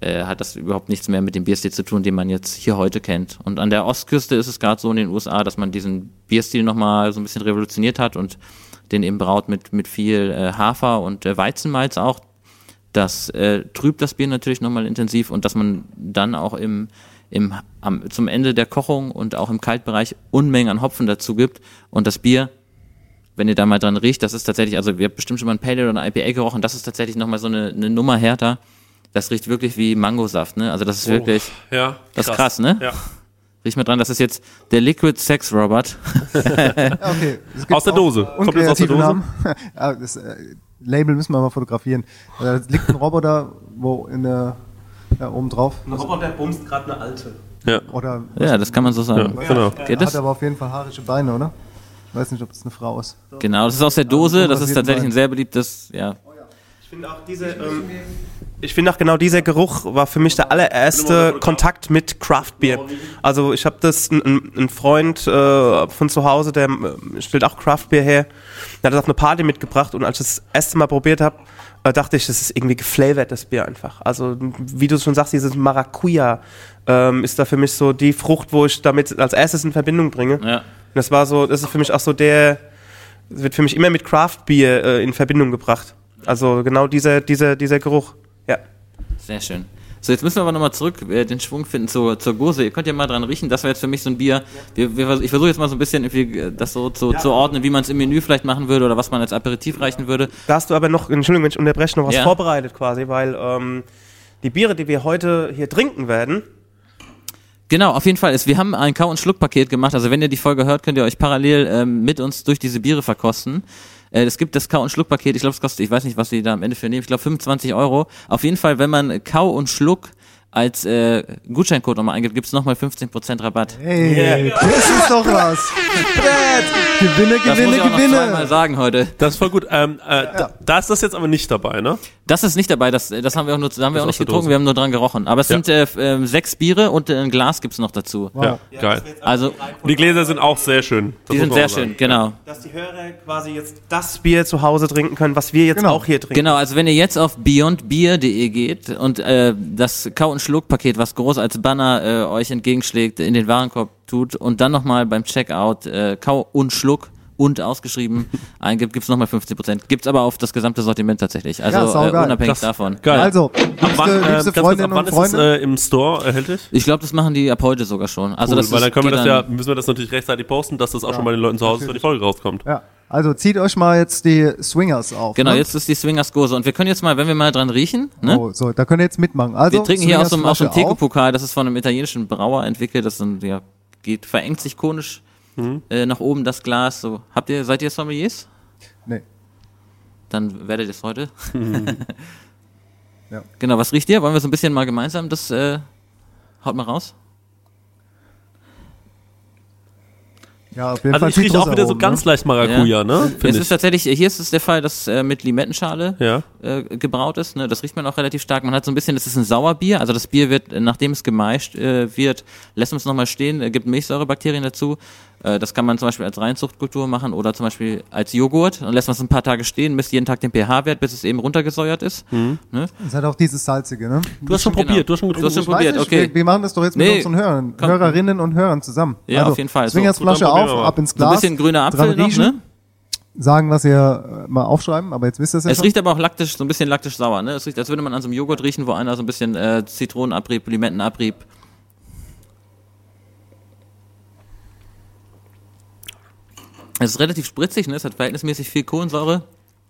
G: äh, hat das überhaupt nichts mehr mit dem Bierstil zu tun, den man jetzt hier heute kennt. Und an der Ostküste ist es gerade so in den USA, dass man diesen Bierstil nochmal so ein bisschen revolutioniert hat und den eben braut mit, mit viel äh, Hafer und äh, Weizenmalz auch. Das äh, trübt das Bier natürlich nochmal intensiv und dass man dann auch im, im, am, zum Ende der Kochung und auch im Kaltbereich Unmengen an Hopfen dazu gibt und das Bier, wenn ihr da mal dran riecht, das ist tatsächlich, also wir haben bestimmt schon mal ein Pale oder ein IPA gerochen, das ist tatsächlich nochmal so eine, eine Nummer härter. Das riecht wirklich wie Mangosaft, ne? Also das ist oh, wirklich,
H: ja,
G: das ist krass, ne?
H: Ja.
G: Riech mal dran, das ist jetzt der Liquid Sex Robot. [laughs]
E: okay.
H: Aus der Dose.
E: Kommt das aus der Dose? [laughs] ja, das äh, Label müssen wir mal fotografieren. Da liegt ein Roboter, wo in der, ja, oben drauf.
F: Ein Roboter bumst gerade eine alte.
H: Ja.
E: Oder,
G: ja, das kann man so sagen.
H: Ja, genau.
E: Geht das? Hat aber auf jeden Fall haarische Beine, oder? Ich weiß nicht, ob das eine Frau ist.
G: Genau, das ist aus der Dose. Das ist tatsächlich ein sehr beliebtes, ja.
F: Ich finde auch diese, ähm, ich finde auch genau dieser Geruch war für mich der allererste Kontakt mit Craft Beer. Also ich habe das, ein, ein Freund äh, von zu Hause, der äh, stellt auch Craft Beer her, der hat das auf eine Party mitgebracht und als ich das erste Mal probiert habe, äh, dachte ich, das ist irgendwie geflavored, das Bier einfach. Also wie du schon sagst, dieses Maracuja ähm, ist da für mich so die Frucht, wo ich damit als erstes in Verbindung bringe.
G: Ja.
F: Und das war so, das ist für mich auch so der, wird für mich immer mit Craft Beer äh, in Verbindung gebracht. Also genau dieser, dieser, dieser Geruch. Ja.
G: Sehr schön. So, jetzt müssen wir aber nochmal zurück äh, den Schwung finden zur, zur Gose. Ihr könnt ja mal dran riechen, das wäre jetzt für mich so ein Bier. Wir, wir, ich versuche jetzt mal so ein bisschen äh, das so zu, ja. zu ordnen, wie man es im Menü vielleicht machen würde oder was man als Aperitif reichen würde.
F: Da hast du aber noch, Entschuldigung, wenn ich unterbreche, noch was ja. vorbereitet quasi, weil ähm, die Biere, die wir heute hier trinken werden,
G: Genau, auf jeden Fall. Ist, wir haben ein Kau- und Schluck-Paket gemacht. Also wenn ihr die Folge hört, könnt ihr euch parallel ähm, mit uns durch diese Biere verkosten. Äh, es gibt das Kau- und Schluck-Paket. Ich glaube, es kostet, ich weiß nicht, was sie da am Ende für nehmen. Ich glaube 25 Euro. Auf jeden Fall, wenn man Kau und Schluck als äh, Gutscheincode nochmal eingibt, gibt's nochmal 15% Rabatt.
E: Hey, das ist doch was. Brett. Gewinne,
G: Das muss
E: Gewinne,
G: ich auch noch zweimal
E: Gewinne.
G: sagen heute.
H: Das ist voll gut. Ähm, äh, da, da ist das jetzt aber nicht dabei, ne?
G: Das ist nicht dabei, das, das haben wir auch, nur, da haben wir
H: Das
G: auch nicht getrunken,
H: Dose.
G: wir haben nur dran gerochen. Aber es
H: Ja.
G: sind äh, ähm, sechs Biere und äh, ein Glas gibt's noch dazu.
H: Ja, geil.
G: Also,
H: die Gläser sind auch sehr schön. Das
G: die sind sehr
H: sagen.
G: schön, genau.
F: Dass die Hörer quasi jetzt das Bier zu Hause trinken können, was wir jetzt
E: Genau.
F: auch hier trinken.
G: Genau, also wenn ihr jetzt auf beyondbeer.de geht und äh, das Kau- und Schluck-Paket, was groß als Banner äh, euch entgegenschlägt, in den Warenkorb tut und dann nochmal beim Checkout äh, Kau und Schluck und ausgeschrieben [laughs] eingibt, gibt's nochmal 15%. Gibt's aber auf das gesamte Sortiment tatsächlich. Also
E: Ja,
G: äh, unabhängig
H: Das-
G: davon.
H: Geil.
E: Also,
H: Ab wann,
E: liebste,
H: äh,
E: liebste
H: ganz kurz, ab
E: Freundinnen
H: wann ist es äh, im Store erhältlich?
G: Ich glaube, das machen die ab heute sogar schon. Also
H: Cool,
G: das
H: weil
G: ist,
H: dann können wir das ja, müssen wir das natürlich rechtzeitig posten, dass das auch schon bei den Leuten zu Hause wenn die Folge rauskommt.
E: Ja, also zieht euch mal jetzt die Swingers auf.
G: Genau,
E: ne?
G: jetzt ist die Swingers Gose und wir können jetzt mal, wenn wir mal dran riechen, ne?
E: Oh, so, da könnt ihr jetzt mitmachen. Also,
G: wir trinken hier aus so, einem- aus so einem. Teco-Pokal, das ist von einem italienischen Brauer entwickelt, das ist ein, ja, geht, verengt sich konisch
H: Mhm.
G: äh, nach oben das Glas. So. Habt ihr, seid ihr Sommeliers?
E: Nee.
G: Dann werdet ihr es heute. [laughs]
E: Ja.
G: Genau, was riecht ihr? Wollen wir so ein bisschen mal gemeinsam das, äh, haut mal raus?
E: Ja, auf jeden
H: Also
E: Fall
H: ich rieche auch wieder so ganz
E: ne?
H: leicht Maracuja, ne?
G: Es
H: Finde
G: ist
H: ich.
G: tatsächlich, hier ist es der Fall, dass äh, mit Limettenschale
H: Ja.
G: äh, gebraut ist. Ne? Das riecht man auch relativ stark. Man hat so ein bisschen, das ist ein Sauerbier. Also das Bier wird, nachdem es gemeischt äh, wird, lässt man es nochmal stehen, äh, gibt Milchsäurebakterien dazu. Äh, das kann man zum Beispiel als Reinzuchtkultur machen oder zum Beispiel als Joghurt. Dann lässt man es ein paar Tage stehen, misst jeden Tag den pH-Wert, bis es eben runtergesäuert ist. Ne?
E: Es hat auch dieses salzige, ne?
H: Du hast schon
G: Genau.
H: probiert, du hast schon
G: Du hast schon probiert,
E: nicht,
G: okay.
E: wir, wir machen das doch jetzt mit
G: Nee,
E: unseren Hörern,
G: komm.
E: Hörerinnen und Hörern zusammen.
G: Ja,
E: also,
G: auf jeden Fall. So,
H: gut, dann
E: Flasche auf,
H: wir mal.
E: ab ins
G: So ein
E: Glas.
G: bisschen grüner Apfel noch,
E: riechen,
G: ne?
E: Sagen, was ihr äh, mal aufschreiben, aber jetzt wisst ihr es ja
G: Es
E: schon.
G: riecht aber auch laktisch, so ein bisschen laktisch sauer, ne? Es riecht, als würde man an so einem Joghurt riechen, wo einer so ein bisschen äh, Zitronenabrieb, Limettenabrieb. Es ist relativ spritzig, ne? Es hat verhältnismäßig viel Kohlensäure.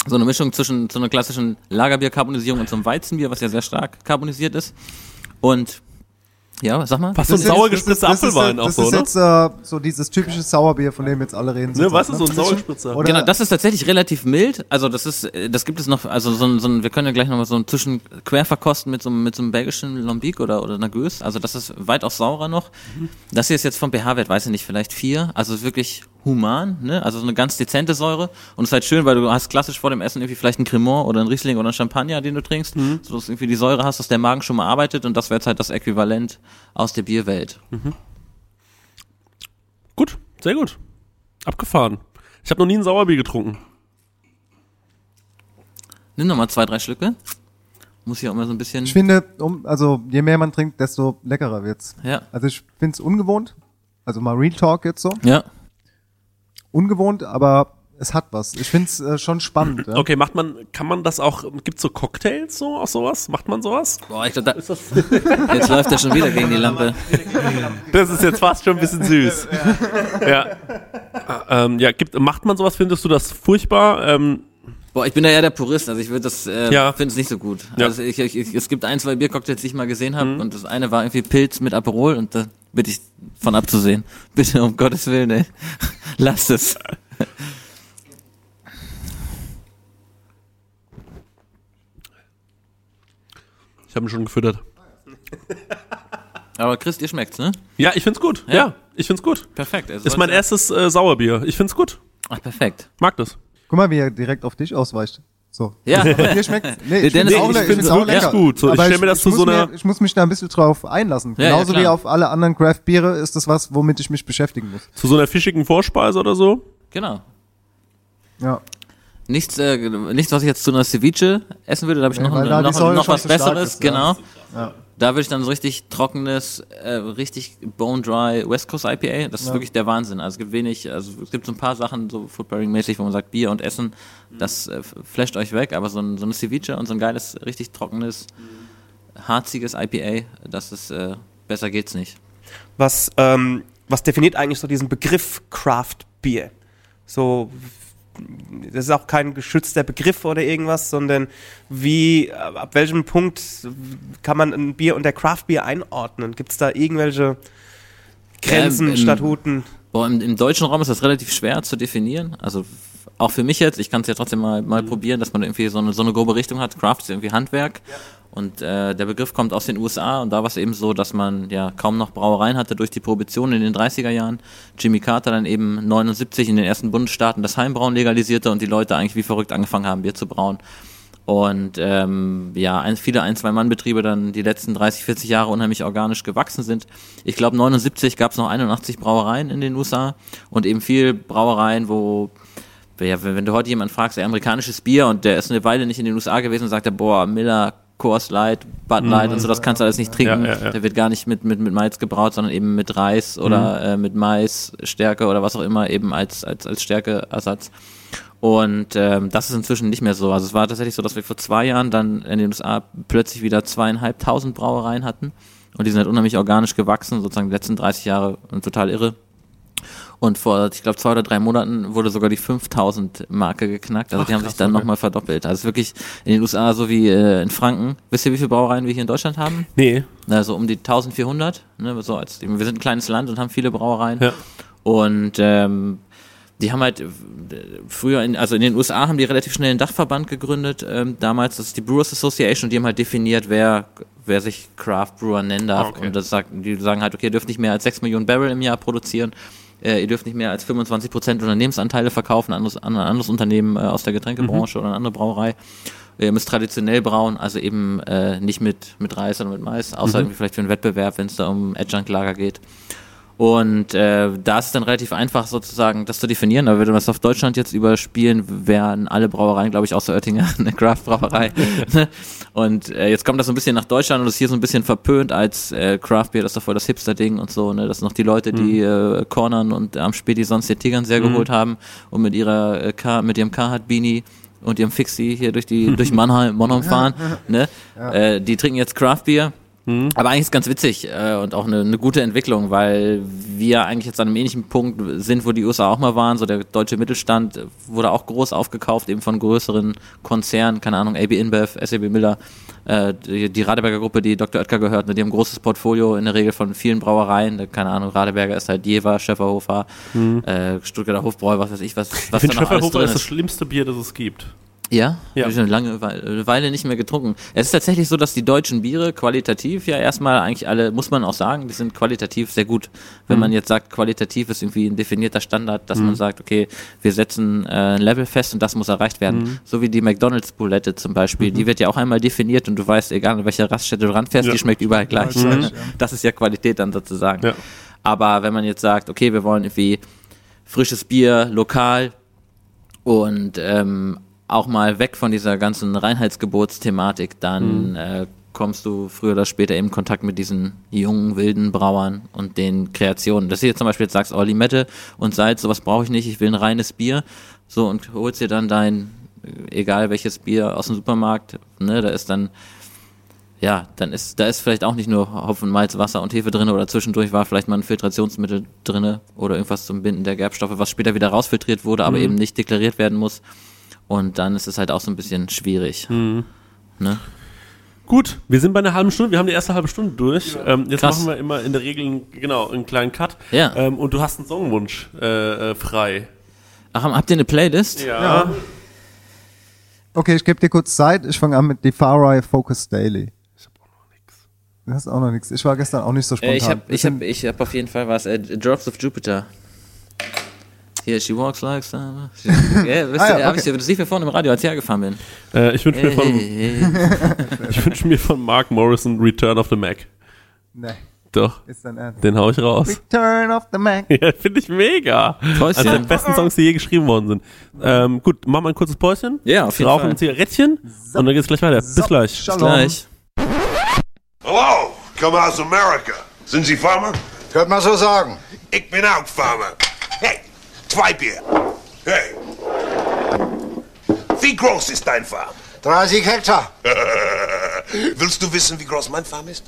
G: So eine Mischung zwischen so einer klassischen Lagerbierkarbonisierung und so einem Weizenbier, was ja sehr stark carbonisiert ist. Und ja, sag mal.
H: Fast so ein
E: Das
H: sauer
E: das
H: gespritzter
E: das
H: Apfelwein auch
E: Das
H: so,
E: ist
H: ne?
E: jetzt äh, so dieses typische Sauerbier, von dem jetzt alle reden.
H: Ne, was ist so ein?
E: Oder
G: Genau, das ist tatsächlich relativ mild. Also das ist, äh, das gibt es noch, also so ein, so ein wir können ja gleich nochmal so ein zwischen quer verkosten mit so, einem- mit so einem belgischen Lambic oder, oder einer Gös. Also das ist weitaus saurer noch. Das hier ist jetzt vom pH-Wert, weiß ich nicht, vielleicht vier. Also ist wirklich human, ne? Also so eine ganz dezente Säure. Und es ist halt schön, weil du hast klassisch vor dem Essen irgendwie vielleicht einen Cremant oder einen Riesling oder einen Champagner, den du trinkst, so dass du irgendwie die Säure hast, dass der Magen schon mal arbeitet und das wäre jetzt halt das Äquivalent aus der Bierwelt.
H: Gut, sehr gut. Abgefahren. Ich habe noch nie ein Sauerbier getrunken.
G: Nimm noch mal zwei, drei Schlücke. Muss hier auch mal so ein bisschen.
E: Ich finde, um, also je mehr man trinkt, desto leckerer wird's.
G: Ja.
E: Also ich finde es ungewohnt. Also mal Real Talk jetzt so.
G: Ja.
E: Ungewohnt, aber es hat was. Ich finde es äh, schon spannend. Ja?
H: Okay, macht man, kann man das auch, gibt's so Cocktails so aus sowas? Macht man sowas?
G: Boah, ich glaub, da, [laughs] jetzt läuft er schon wieder gegen die Lampe.
H: Das ist jetzt fast schon ein bisschen süß. Ja. Ähm, ja, gibt, macht man sowas? Findest du das furchtbar? Ähm,
G: Boah, ich bin da eher der Purist, also ich würde das, äh,
H: Ja.
G: finde es nicht so gut.
H: Ja.
G: Also ich, ich, ich, es gibt ein, zwei Biercocktails, die ich mal gesehen habe und das eine war irgendwie Pilz mit Aperol und da bitte ich von abzusehen. Bitte, um Gottes Willen, ey. [laughs] Lasst es.
H: ich habe ihn schon gefüttert.
G: Aber Chris, dir schmeckt's, ne?
H: Ja, ich find's gut. Ja,
G: Ja.
H: ich find's gut.
G: Perfekt. Es
H: Ist mein erstes äh, Sauerbier. Ich find's gut.
G: Ach, perfekt.
H: Mag das.
E: Guck mal, wie er direkt auf dich ausweicht. So.
G: Ja.
E: Dir schmeckt Nee, [laughs] ich
G: Dennis,
E: finde auch,
G: ich find's
E: auch lecker.
H: gut. So, ich
E: Aber
H: stell mir das zu
E: muss
H: so einer-
E: mir, Ich muss mich da ein bisschen drauf einlassen.
G: Ja, ja,
E: Genauso wie
G: klar.
E: auf alle anderen Craft-Biere ist das was, womit ich mich beschäftigen muss.
H: Zu so einer fischigen Vorspeise oder so?
G: Genau.
E: Ja.
G: Nichts, äh, nichts, was ich jetzt zu einer Ceviche essen würde, da habe ich
E: Nee,
G: noch, noch, noch
E: schon
G: was Besseres,
E: ist, ja.
G: genau.
E: Ja.
G: Da würde ich dann so richtig trockenes, äh, richtig bone dry West Coast IPA. Das ist wirklich der Wahnsinn. Also es gibt wenig, also es gibt so ein paar Sachen, so Foodpairing-mäßig, wo man sagt, Bier und Essen, das äh, flasht euch weg, aber so ein, so eine Ceviche und so ein geiles, richtig trockenes, harziges IPA, das ist, äh, besser geht's nicht.
F: Was, ähm, was definiert eigentlich so diesen Begriff Craft Beer? So, das ist auch kein geschützter Begriff oder irgendwas, sondern wie, ab welchem Punkt kann man ein Bier unter Craft Beer einordnen? Gibt es da irgendwelche Grenzen,
G: Ähm,
F: Statuten?
G: Boah, im, im deutschen Raum ist das relativ schwer zu definieren. Also auch für mich jetzt, ich kann es ja trotzdem mal, mal probieren, dass man irgendwie so eine, so eine grobe Richtung hat. Craft ist irgendwie Handwerk. Und äh, der Begriff kommt aus den USA und da war es eben so, dass man ja kaum noch Brauereien hatte durch die Prohibition in den 30er Jahren. Jimmy Carter dann eben 79 in den ersten Bundesstaaten das Heimbrauen legalisierte und die Leute eigentlich wie verrückt angefangen haben, Bier zu brauen. Und ähm, ja, ein, viele ein-, zwei-Mann-Betriebe dann die letzten 30, 40 Jahre unheimlich organisch gewachsen sind. Ich glaube, 79 gab es noch 81 Brauereien in den USA und eben viel Brauereien, wo ja, wenn, du heute jemanden fragst, ey, amerikanisches Bier und der ist eine Weile nicht in den USA gewesen und sagt boah, Miller, Coors Light, Bud Light und so, das kannst du alles nicht trinken.
H: Ja, ja, ja.
G: Der wird gar nicht mit, mit, mit Malz gebraut, sondern eben mit Reis oder äh, mit Mais, Stärke oder was auch immer eben als, als, als Stärkeersatz. Und ähm, das ist inzwischen nicht mehr so. Also es war tatsächlich so, dass wir vor zwei Jahren dann in den USA plötzlich wieder zweieinhalbtausend Brauereien hatten. Und die sind halt unheimlich organisch gewachsen, sozusagen die letzten 30 Jahre und total irre. Und vor, ich glaube, zwei oder drei Monaten wurde sogar die 5000 Marke geknackt. Also die haben sich dann nochmal verdoppelt. Also wirklich in den USA so wie äh, in Franken. Wisst ihr, wie viele Brauereien wir hier in Deutschland haben?
H: Nee.
G: Also um die 1400. Ne, so als, wir sind ein kleines Land und haben viele Brauereien.
H: Ja.
G: Und ähm, die haben halt äh, früher, in, also in den USA haben die relativ schnell einen Dachverband gegründet, ähm, damals, das ist die Brewers Association, und die haben halt definiert, wer, wer sich Craft Brewer nennen darf.
H: Ah, okay.
G: Und das sagt, die sagen halt, okay, ihr dürft nicht mehr als 6 Millionen Barrel im Jahr produzieren, äh, ihr dürft nicht mehr als 25 Prozent Unternehmensanteile verkaufen an, anderes- an ein anderes Unternehmen äh, aus der Getränkebranche oder eine andere Brauerei. Ihr müsst traditionell brauen, also eben äh, nicht mit, mit Reis oder mit Mais, außer irgendwie vielleicht für einen Wettbewerb, wenn es da um Adjunct-Lager geht. Und äh, da ist es dann relativ einfach sozusagen das zu definieren. Aber wenn wir das auf Deutschland jetzt überspielen, wären alle Brauereien, glaube ich, außer Oettinger [laughs] eine Craft-Brauerei. [laughs] Ne? und äh, jetzt kommt das so ein bisschen nach Deutschland und ist hier so ein bisschen verpönt als äh, Craft Beer, das ist doch voll das Hipster-Ding und so. Ne? Das sind noch die Leute, die äh, Cornern und am Späti sonst den Tigern sehr geholt haben und mit ihrer äh, K mit ihrem Carhartt-Beanie und ihrem Fixie hier durch die [laughs] durch Mannheim, Mannheim fahren. Ne? Äh, die trinken jetzt Craft Beer. Aber eigentlich ist es ganz witzig äh, und auch eine, eine gute Entwicklung, weil wir eigentlich jetzt an einem ähnlichen Punkt sind, wo die USA auch mal waren. So der deutsche Mittelstand wurde auch groß aufgekauft, eben von größeren Konzernen, keine Ahnung, AB InBev, SAB Miller, äh, die, die Radeberger Gruppe, die Dr. Oetker gehört, ne, die haben ein großes Portfolio in der Regel von vielen Brauereien. Keine Ahnung, Radeberger ist halt Jever, Schäferhofer, äh, Stuttgarter Hofbräu, was weiß ich, was, was da noch alles
H: Schäferhofer
G: drin
H: ist das
G: ist.
H: schlimmste Bier, das es gibt.
G: Ja?
H: Ja.
G: Habe ich eine lange Weile, nicht mehr getrunken. Es ist tatsächlich so, dass die deutschen Biere qualitativ ja erstmal eigentlich alle, muss man auch sagen, die sind qualitativ sehr gut. Wenn man jetzt sagt, qualitativ ist irgendwie ein definierter Standard, dass man sagt, okay, wir setzen äh, ein Level fest und das muss erreicht werden. So wie die McDonalds Bulette zum Beispiel, die wird ja auch einmal definiert und du weißt, egal an welcher Raststätte du ranfährst,
H: Ja.
G: die schmeckt überall gleich.
E: gleich, [laughs] ja.
G: Das ist ja Qualität dann sozusagen.
H: Ja.
G: Aber wenn man jetzt sagt, okay, wir wollen irgendwie frisches Bier, lokal und ähm, auch mal weg von dieser ganzen Reinheitsgebotsthematik, dann äh, kommst du früher oder später eben in Kontakt mit diesen jungen, wilden Brauern und den Kreationen. Dass du jetzt zum Beispiel jetzt sagst, oh, Limette und Salz, sowas brauche ich nicht, ich will ein reines Bier. So, und holst dir dann dein, egal welches Bier aus dem Supermarkt, ne, da ist dann ja, dann ist, da ist vielleicht auch nicht nur Hopfen, Malz, Wasser und Hefe drin oder zwischendurch war vielleicht mal ein Filtrationsmittel drinne oder irgendwas zum Binden der Gerbstoffe, was später wieder rausfiltriert wurde, aber eben nicht deklariert werden muss. Und dann ist es halt auch so ein bisschen schwierig. Ne?
H: Gut, wir sind bei einer halben Stunde. Wir haben die erste halbe Stunde durch. Ähm, jetzt
G: Krass.
H: machen wir immer in der Regel einen- genau einen kleinen Cut.
G: Ja.
H: Ähm, und du hast einen Songwunsch äh, äh, frei.
G: Ach, habt ihr eine Playlist?
H: Ja.
E: Okay, ich gebe dir kurz Zeit. Ich fange an mit Defari Focus Daily. Ich habe auch noch nichts. Du hast auch noch nichts. Ich war gestern auch nicht so spontan.
G: Äh, ich hab, ich hab, ich hab auf jeden Fall was. Äh, Drops of Jupiter. Hier, she walks like summer. She, [laughs] ja, wisst
E: Ah,
G: ihr,
E: ja,
G: hab
E: okay.
G: ich, das lief mir vorhin im Radio, als ich hergefahren bin.
H: Äh, ich wünsche mir,
G: Hey,
H: von,
G: hey, hey. [laughs]
H: ich wünsch mir von Mark Morrison Return of the Mac.
E: Nee,
H: Doch,
E: ist dein Ernst.
H: den hau ich raus.
E: Return of the Mac. [laughs]
H: Ja, finde ich mega.
G: Päuschen.
H: Einer der besten Songs, die je geschrieben worden sind. Ähm, gut, machen wir ein kurzes Päuschen.
G: Ja, auf jeden
H: Rauchen
G: Fall.
H: ein Zigarettchen und dann geht's gleich weiter. Bis gleich.
E: Shalom.
G: Gleich.
I: Hello, come aus America. Sind Sie Farmer?
J: Könnt man so sagen.
I: Ich bin auch Farmer. Hey, zwei Bier. Hey. Wie groß ist dein Farm?
J: 30 Hektar. [laughs]
I: Willst du wissen, wie groß mein Farm ist?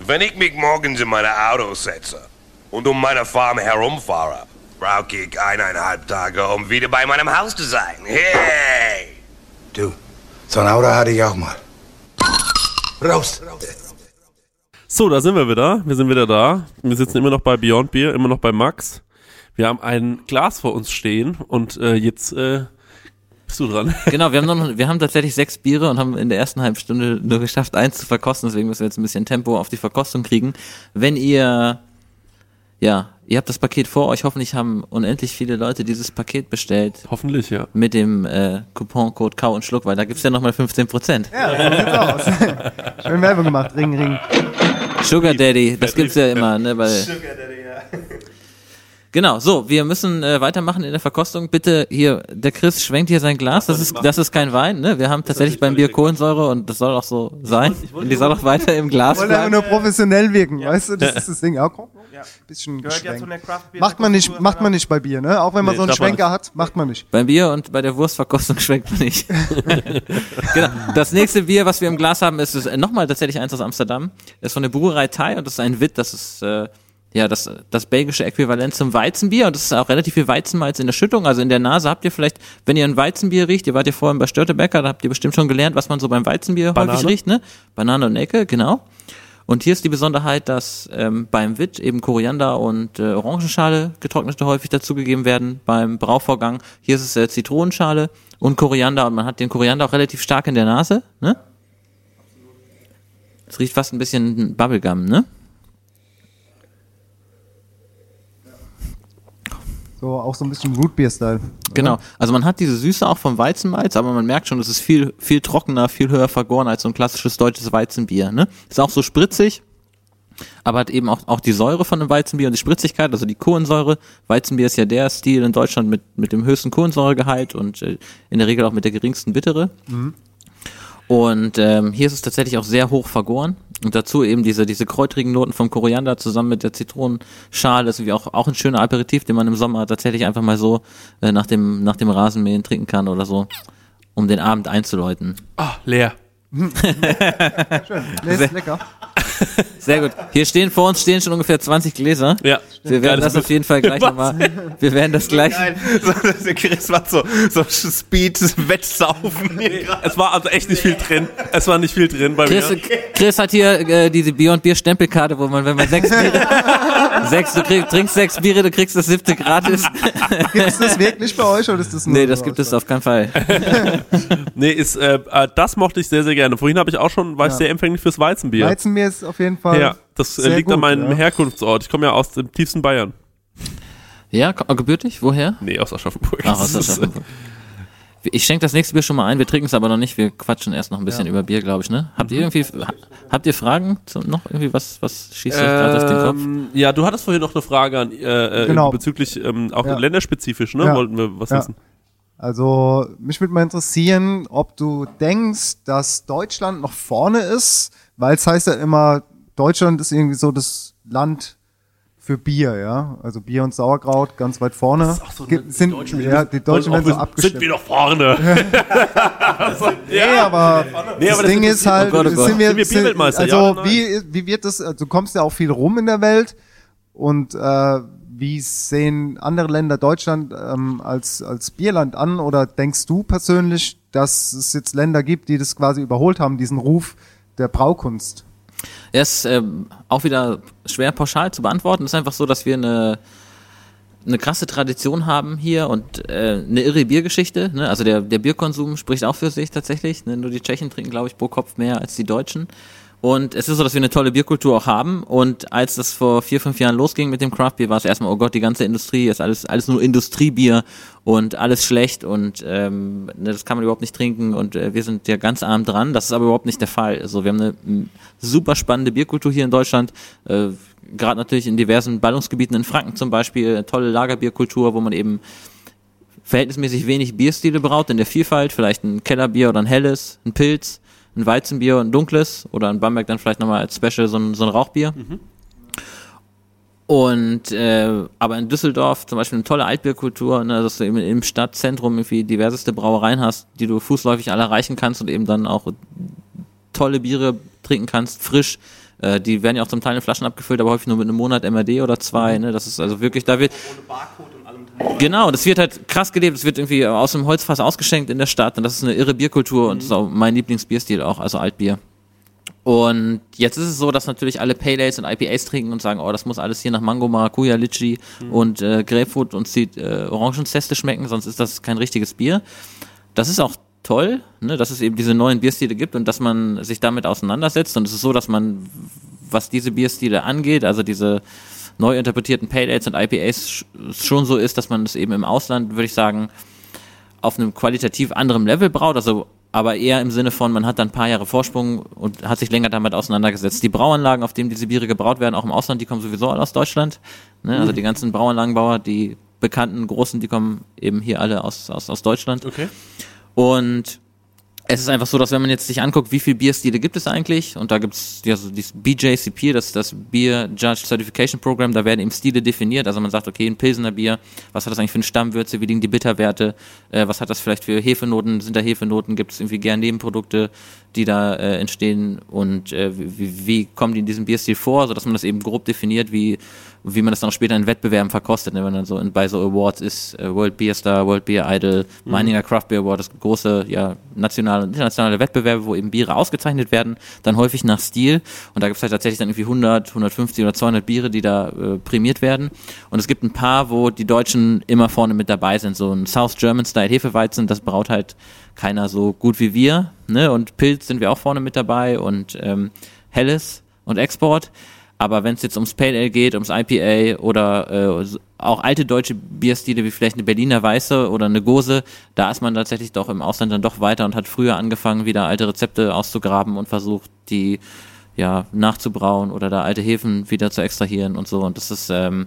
I: Wenn ich mich morgens in meine Auto setze und um meine Farm herumfahre, brauche ich eineinhalb Tage, um wieder bei meinem Haus zu sein. Hey!
J: Du, so ein Auto hatte ich auch mal. Raus.
H: So, da sind wir wieder. Wir sind wieder da. Wir sitzen immer noch bei Beyond Beer, immer noch bei Max. Wir haben ein Glas vor uns stehen und äh, jetzt äh, bist du dran. [laughs]
G: Genau, wir haben, noch, wir haben tatsächlich sechs Biere und haben in der ersten halben Stunde nur geschafft, eins zu verkosten. Deswegen müssen wir jetzt ein bisschen Tempo auf die Verkostung kriegen. Wenn ihr, ja, ihr habt das Paket vor euch. Hoffentlich haben unendlich viele Leute dieses Paket bestellt.
H: Hoffentlich, ja.
G: Mit dem äh, Couponcode Kau und Schluck, weil da gibt's ja nochmal 15 Prozent.
E: Ja, so sieht's aus. Schön Werbung gemacht. Ring, Ring.
G: Sugar Daddy, das gibt's ja immer, ne? Bei, Genau, so, wir müssen äh, weitermachen in der Verkostung. Bitte hier, der Chris schwenkt hier sein Glas. Das ist, das ist kein Wein, ne? Wir haben tatsächlich beim Bier Kohlensäure und das soll auch so sein. Und die soll auch weiter im Glas
E: Ich wollte
G: bleiben.
E: nur professionell wirken, weißt du? Das ist das Ding. Ja, komm. Bisschen
F: Gehört ja
E: geschwenkt.
F: zu einer Craft Beer
E: Macht man nicht, macht man nicht bei Bier, ne? Auch wenn man
H: Nee,
E: so einen Schwenker hat, macht man nicht.
G: Beim Bier und bei der Wurstverkostung [laughs] schmeckt man nicht. [laughs] genau. Das nächste Bier, was wir im Glas haben, ist, ist äh, nochmal tatsächlich eins aus Amsterdam. Das ist von der Brauerei Thai und das ist ein Wit, das ist äh, ja das, das belgische Äquivalent zum Weizenbier und das ist auch relativ viel Weizenmalz in der Schüttung. Also in der Nase habt ihr vielleicht, wenn ihr ein Weizenbier riecht, ihr wart ja vorhin bei Störtebecker, da habt ihr bestimmt schon gelernt, was man so beim Weizenbier
H: Banane.
G: häufig riecht, ne? Banane und Ecke, genau. Und hier ist die Besonderheit, dass ähm, beim Witt eben Koriander und äh, Orangenschale getrocknete häufig dazugegeben werden beim Brauvorgang. Hier ist es äh, Zitronenschale und Koriander und man hat den Koriander auch relativ stark in der Nase. Ne? Es riecht fast ein bisschen Bubblegum, ne?
E: So, auch so ein bisschen Rootbeer-Style.
G: Genau. Also man hat diese Süße auch vom Weizenmalz, aber man merkt schon, es ist viel, viel trockener, viel höher vergoren als so ein klassisches deutsches Weizenbier. Ne? Ist auch so spritzig, aber hat eben auch, auch die Säure von dem Weizenbier und die Spritzigkeit, also die Kohlensäure. Weizenbier ist ja der Stil in Deutschland mit, mit dem höchsten Kohlensäuregehalt und äh, in der Regel auch mit der geringsten Bittere. Und ähm, hier ist es tatsächlich auch sehr hoch vergoren. Und dazu eben diese, diese kräutrigen Noten vom Koriander zusammen mit der Zitronenschale. Das ist wie auch, auch ein schöner Aperitif, den man im Sommer tatsächlich einfach mal so äh, nach, dem, nach dem Rasenmähen trinken kann oder so, um den Abend einzuläuten.
H: Ah, leer.
E: Schön. [laughs] Nee, ist lecker. [laughs]
G: Sehr gut. Hier stehen vor uns stehen schon ungefähr 20 Gläser.
H: Ja.
G: Wir werden
H: Geiles
G: das auf jeden Fall gleich nochmal. Wir werden das gleich.
F: Geil. So, Chris macht so, so Speed-Wettsaufen.
H: Es war also echt nicht viel drin. Es war nicht viel drin bei
G: Chris,
H: mir.
G: Chris hat hier äh, diese Beyond Bier Stempelkarte, wo man, wenn man sechs [laughs] Biere, sechs, du krieg, trinkst sechs Biere, du kriegst das siebte gratis.
E: Gibt es das wirklich bei euch oder ist das nur
G: nee, das gibt es auf keinen Fall. [laughs]
H: Nee, ist, äh, äh, das mochte ich sehr, sehr gerne. Vorhin habe ich auch schon, war ich
E: Ja.
H: sehr empfänglich fürs Weizenbier.
E: Weizenbier ist auf jeden Fall.
H: ja, das äh,
E: sehr
H: liegt an
E: gut,
H: meinem
E: ja.
H: Herkunftsort. Ich komme ja aus dem tiefsten Bayern.
G: Ja, gebürtig? Woher?
H: Nee, aus Aschaffenburg.
G: Ach, aus Aschaffenburg. Ich schenke das nächste Bier schon mal ein, wir trinken es aber noch nicht, wir quatschen erst noch ein bisschen über Bier, glaube ich, ne? Habt ihr irgendwie, ha- habt ihr Fragen zu, noch irgendwie, was, was schießt euch gerade aus dem Kopf?
H: Ähm, ja, du hattest vorhin noch eine Frage an, äh, äh,
E: Genau.
H: bezüglich ähm, auch
E: Ja.
H: länderspezifisch, ne?
E: Ja.
H: Wollten wir was
E: Ja.
H: wissen?
E: Also, mich würde mal interessieren, ob du denkst, dass Deutschland noch vorne ist, weil es heißt ja immer, Deutschland ist irgendwie so das Land für Bier, ja. Also Bier und Sauerkraut ganz weit vorne.
H: ist auch so,
E: Gibt-
H: die
E: sind,
H: Deutschen,
E: ja, die Deutschen werden so
H: Sind
E: abgestimmt.
H: wir noch vorne? [laughs]
E: Nee, aber
H: Nee,
E: das
H: aber das
E: Ding ist halt,
G: Oh Gott, oh Gott.
E: sind wir,
H: Sind wir Bierweltmeister,
E: also
H: ja
E: wie, wie wird das, also du kommst ja auch viel rum in der Welt und äh, wie sehen andere Länder Deutschland ähm, als, als Bierland an oder denkst du persönlich, dass es jetzt Länder gibt, die das quasi überholt haben, diesen Ruf der Braukunst?
G: Er ist ähm, auch wieder schwer pauschal zu beantworten. Es ist einfach so, dass wir eine, eine krasse Tradition haben hier und äh, eine irre Biergeschichte. Ne? Also der, der Bierkonsum spricht auch für sich tatsächlich. Ne? Nur die Tschechen trinken, glaube ich, pro Kopf mehr als die Deutschen. Und es ist so, dass wir eine tolle Bierkultur auch haben. Und als das vor vier, fünf Jahren losging mit dem Craft Beer, war es erstmal, oh Gott, die ganze Industrie ist alles, alles nur Industriebier und alles schlecht und ähm, ne, das kann man überhaupt nicht trinken und äh, wir sind ja ganz arm dran. Das ist aber überhaupt nicht der Fall. Also wir haben eine super spannende Bierkultur hier in Deutschland. Äh, Gerade natürlich in diversen Ballungsgebieten in Franken zum Beispiel, eine tolle Lagerbierkultur, wo man eben verhältnismäßig wenig Bierstile braut in der Vielfalt, vielleicht ein Kellerbier oder ein helles, ein Pilz, ein Weizenbier und ein dunkles oder in Bamberg dann vielleicht nochmal als Special so ein, so ein Rauchbier. Und äh, aber in Düsseldorf zum Beispiel eine tolle Altbierkultur, ne, dass du eben im Stadtzentrum irgendwie diverseste Brauereien hast, die du fußläufig alle erreichen kannst und eben dann auch tolle Biere trinken kannst, frisch. Äh, die werden ja auch zum Teil in Flaschen abgefüllt, aber häufig nur mit einem Monat MRD oder zwei. Ne? Das ist also wirklich, da wird Genau, das wird halt krass gelebt, es wird irgendwie aus dem Holzfass ausgeschenkt in der Stadt und das ist eine irre Bierkultur und das ist auch mein Lieblingsbierstil auch, also Altbier. Und jetzt ist es so, dass natürlich alle Pale Ales und IPAs trinken und sagen, oh, das muss alles hier nach Mango, Maracuja, Litchi und äh, Grapefruit und Zit- äh, Orangenzeste schmecken, sonst ist das kein richtiges Bier. das ist auch toll, ne, dass es eben diese neuen Bierstile gibt und dass man sich damit auseinandersetzt. Und es ist so, dass man, was diese Bierstile angeht, also diese neu interpretierten Pale Ales und IPAs sch- schon so ist, dass man das eben im Ausland, würde ich sagen, auf einem qualitativ anderen Level braut, also aber eher im Sinne von, man hat dann ein paar Jahre Vorsprung und hat sich länger damit auseinandergesetzt. Die Brauanlagen, auf denen diese Biere gebraut werden, auch im Ausland, die kommen sowieso alle aus Deutschland. Ne? Also die ganzen Brauanlagenbauer, die bekannten großen, die kommen eben hier alle aus, aus, aus Deutschland.
H: Okay.
G: Und es ist einfach so, dass wenn man jetzt sich anguckt, wie viele Bierstile gibt es eigentlich, und da gibt es ja so dieses BJCP, das ist das Beer Judge Certification Program, da werden eben Stile definiert. Also man sagt, okay, ein Pilsener Bier, was hat das eigentlich für eine Stammwürze, wie liegen die Bitterwerte, äh, was hat das vielleicht für Hefenoten, sind da Hefenoten, gibt es irgendwie gern Nebenprodukte, die da äh, entstehen? Und äh, wie, wie kommen die in diesem Bierstil vor, sodass man das eben grob definiert, wie wie man das dann auch später in Wettbewerben verkostet, ne? wenn dann so in, bei so Awards ist, äh, World Beer Star, World Beer Idol, Meininger Craft Beer Award, das große, ja, nationale und internationale Wettbewerbe, wo eben Biere ausgezeichnet werden, dann häufig nach Stil. Und da gibt es halt tatsächlich dann irgendwie 100, 150 oder 200 Biere, die da äh, prämiert werden. Und es gibt ein paar, wo die Deutschen immer vorne mit dabei sind, so ein South German Style Hefeweizen, das braut halt keiner so gut wie wir, ne, und Pilz sind wir auch vorne mit dabei und ähm, Helles und Export. Aber wenn es jetzt ums Pale Ale geht, ums IPA oder äh, auch alte deutsche Bierstile wie vielleicht eine Berliner Weiße oder eine Gose, da ist man tatsächlich doch im Ausland dann doch weiter und hat früher angefangen, wieder alte Rezepte auszugraben und versucht, die ja nachzubrauen oder da alte Hefen wieder zu extrahieren und so. Und das ist ähm,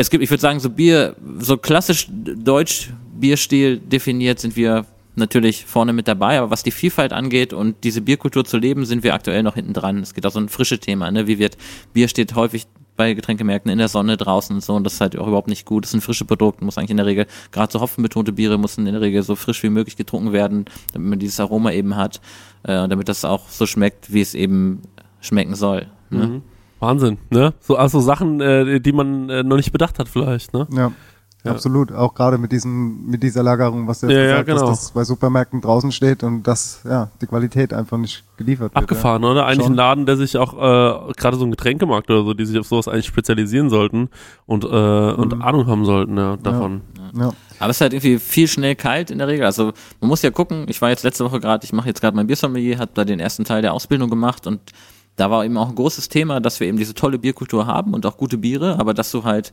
G: es gibt, ich würde sagen, so Bier, so klassisch deutsch Bierstil definiert sind wir natürlich vorne mit dabei, aber was die Vielfalt angeht und diese Bierkultur zu leben, sind wir aktuell noch hinten dran. Es geht auch so ein frische Thema, ne? Wie wird, Bier steht häufig bei Getränkemärkten in der Sonne draußen und so und das ist halt auch überhaupt nicht gut. Das sind frische Produkte, muss eigentlich in der Regel, gerade so hopfenbetonte Biere müssen in der Regel so frisch wie möglich getrunken werden, damit man dieses Aroma eben hat äh, und damit das auch so schmeckt, wie es eben schmecken soll. Ne?
H: Mhm. Wahnsinn, ne? So also Sachen, äh, die man äh, noch nicht bedacht hat vielleicht, ne?
E: Ja.
H: Ja.
E: Absolut, auch gerade mit diesem, mit dieser Lagerung, was du
H: Ja,
E: jetzt
H: ja,
E: gesagt
H: genau.
E: hast, dass bei Supermärkten draußen steht und dass ja die Qualität einfach nicht geliefert wird.
H: Abgefahren,
E: ja.
H: oder? Eigentlich
E: Schon.
H: ein Laden, der sich auch, äh, gerade so ein Getränkemarkt oder so, die sich auf sowas eigentlich spezialisieren sollten und, äh, und
E: Mhm.
H: Ahnung haben sollten, ja, davon.
E: Ja.
G: Aber es ist halt irgendwie viel schnell kalt in der Regel. Also man muss ja gucken, ich war jetzt letzte Woche gerade, ich mache jetzt gerade mein Biersommelier, habe da den ersten Teil der Ausbildung gemacht und da war eben auch ein großes Thema, dass wir eben diese tolle Bierkultur haben und auch gute Biere, aber dass du halt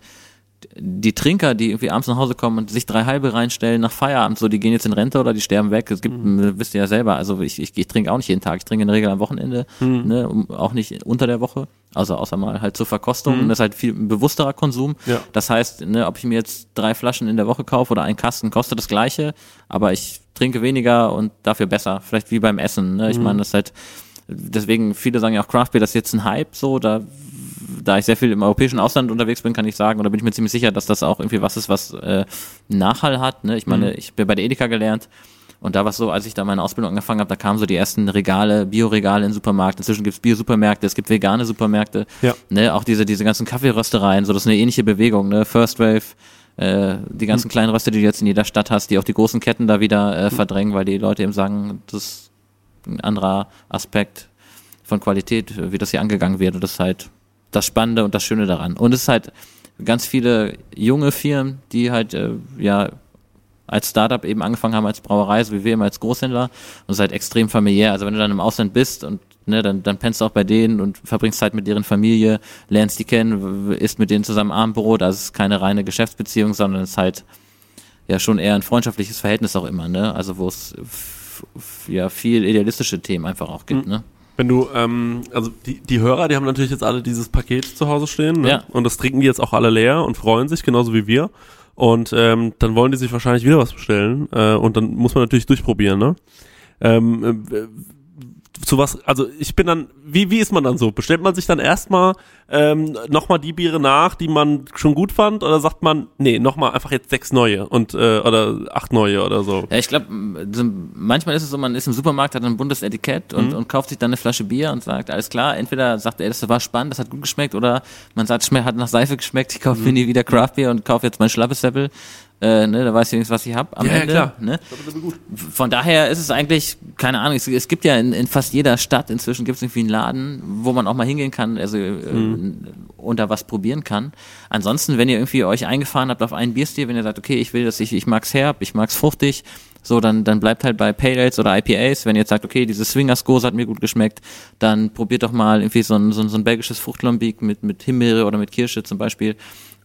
G: die Trinker, die irgendwie abends nach Hause kommen und sich drei halbe reinstellen nach Feierabend, so die gehen jetzt in Rente oder die sterben weg. Es gibt, äh, wisst ihr ja selber, also ich, ich, ich trinke auch nicht jeden Tag, ich trinke in der Regel am Wochenende, ne, um, auch nicht unter der Woche, also außer mal halt zur Verkostung und das ist halt viel ein bewussterer Konsum.
H: Ja.
G: Das heißt, ne, ob ich mir jetzt drei Flaschen in der Woche kaufe oder einen Kasten, kostet das gleiche, aber ich trinke weniger und dafür besser. Vielleicht wie beim Essen. Ne? Ich meine, das ist halt, deswegen, viele sagen ja auch Craft Beer, das ist jetzt ein Hype, so, da, da ich sehr viel im europäischen Ausland unterwegs bin, kann ich sagen, oder bin ich mir ziemlich sicher, dass das auch irgendwie was ist, was äh, Nachhall hat. Ne? Ich meine, ich bin bei der Edeka gelernt. Und da war es so, als ich da meine Ausbildung angefangen habe, da kamen so die ersten Regale, Bioregale in Supermärkten. Inzwischen gibt's Bio-Supermärkte, es gibt vegane Supermärkte.
H: Ja.
G: Ne, auch diese, diese ganzen Kaffeeröstereien, so das ist eine ähnliche Bewegung, ne? First Wave, äh, die ganzen kleinen Röster, die du jetzt in jeder Stadt hast, die auch die großen Ketten da wieder äh, verdrängen, weil die Leute eben sagen, das ist ein anderer Aspekt von Qualität, wie das hier angegangen wird. Und das ist halt das Spannende und das Schöne daran. Und es ist halt ganz viele junge Firmen, die halt, äh, ja, als Startup eben angefangen haben als Brauerei, so wie wir immer als Großhändler. Und es ist halt extrem familiär. Also wenn du dann im Ausland bist und ne, dann, dann pennst du auch bei denen und verbringst Zeit mit deren Familie, lernst die kennen, isst mit denen zusammen Abendbrot. Also es ist keine reine Geschäftsbeziehung, sondern es ist halt ja schon eher ein freundschaftliches Verhältnis auch immer, ne? Also wo es ja viel idealistische Themen einfach auch gibt, ne?
H: Wenn du, ähm, also die, die Hörer, die haben natürlich jetzt alle dieses Paket zu Hause stehen, ne?
G: Ja.
H: Und das trinken die jetzt auch alle leer und freuen sich, genauso wie wir. Und ähm, dann wollen die sich wahrscheinlich wieder was bestellen. Äh, und dann muss man natürlich durchprobieren, ne? Ähm, äh, zu was, also ich bin dann, wie, wie ist man dann so? Bestellt man sich dann erstmal ähm, nochmal die Biere nach, die man schon gut fand, oder sagt man, nee, nochmal einfach jetzt sechs neue und äh, oder acht neue oder so?
G: Ja, ich glaube, manchmal ist es so, man ist im Supermarkt, hat ein buntes Etikett und, und kauft sich dann eine Flasche Bier und sagt, alles klar, entweder sagt er, das war spannend, das hat gut geschmeckt, oder man sagt, schmeckt, hat nach Seife geschmeckt, ich kaufe mir nie wieder Craft Beer und kaufe jetzt mein Schlappesäppel. Äh, ne, da weiß ich wenigstens, was ich hab am
H: Ja, ja,
G: Ende.
H: klar.
G: Ne? Von daher ist es eigentlich, keine Ahnung, es, es gibt ja in, in fast jeder Stadt inzwischen gibt es irgendwie einen Laden, wo man auch mal hingehen kann, also äh, und da was probieren kann. Ansonsten, wenn ihr irgendwie euch eingefahren habt auf einen Bierstil, wenn ihr sagt, okay, ich will das, ich, ich mag's herb, ich mag's fruchtig, So, dann, dann bleibt halt bei Pale Ales oder IPAs. Wenn ihr jetzt sagt, okay, diese Swingers Gose hat mir gut geschmeckt, dann probiert doch mal irgendwie so ein, so ein, so ein belgisches Fruchtlambic mit, mit Himbeere oder mit Kirsche zum Beispiel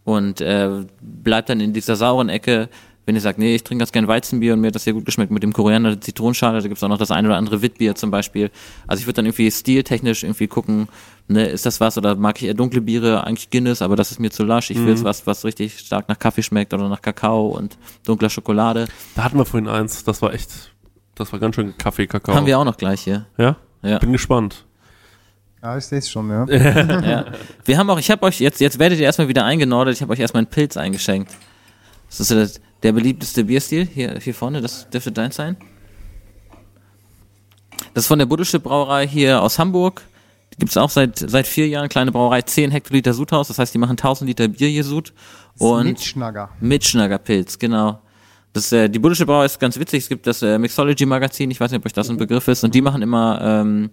G: und äh, bleibt dann in dieser sauren Ecke. Wenn ihr sagt, nee, ich trinke ganz gern Weizenbier und mir hat das sehr gut geschmeckt mit dem Koriander, der Zitronenschale, da gibt's auch noch das eine oder andere Witbier zum Beispiel. Also ich würde dann irgendwie stiltechnisch irgendwie gucken, ne, ist das was oder mag ich eher dunkle Biere, eigentlich Guinness, aber das ist mir zu lasch. Ich will
H: Mhm.
G: jetzt was, was richtig stark nach Kaffee schmeckt oder nach Kakao und dunkler Schokolade.
H: Da hatten wir vorhin eins, das war echt, das war ganz schön Kaffee, Kakao.
G: Haben wir auch noch gleich hier.
H: Ja?
G: Ja.
H: Bin gespannt.
E: Ja, ich sehe es schon, ja. [laughs]
G: ja. Wir haben auch, ich habe euch, jetzt, jetzt werdet ihr erstmal wieder eingenordet, ich habe euch erstmal einen Pilz eingeschenkt. Das ist das, der beliebteste Bierstil, hier, hier vorne, das dürfte dein sein. Das ist von der Buddhische Brauerei hier aus Hamburg. Die gibt's auch seit, seit vier Jahren, kleine Brauerei, 10 Hektoliter Sudhaus, das heißt, die machen 1000 Liter Bier hier Sud. Und
E: Mitschnagger.
G: Mitschnaggerpilz, genau. Das, äh, die Buddhische Brauerei ist ganz witzig. Es gibt das äh, Mixology Magazin, ich weiß nicht, ob euch das ein Begriff ist, und die machen immer ähm,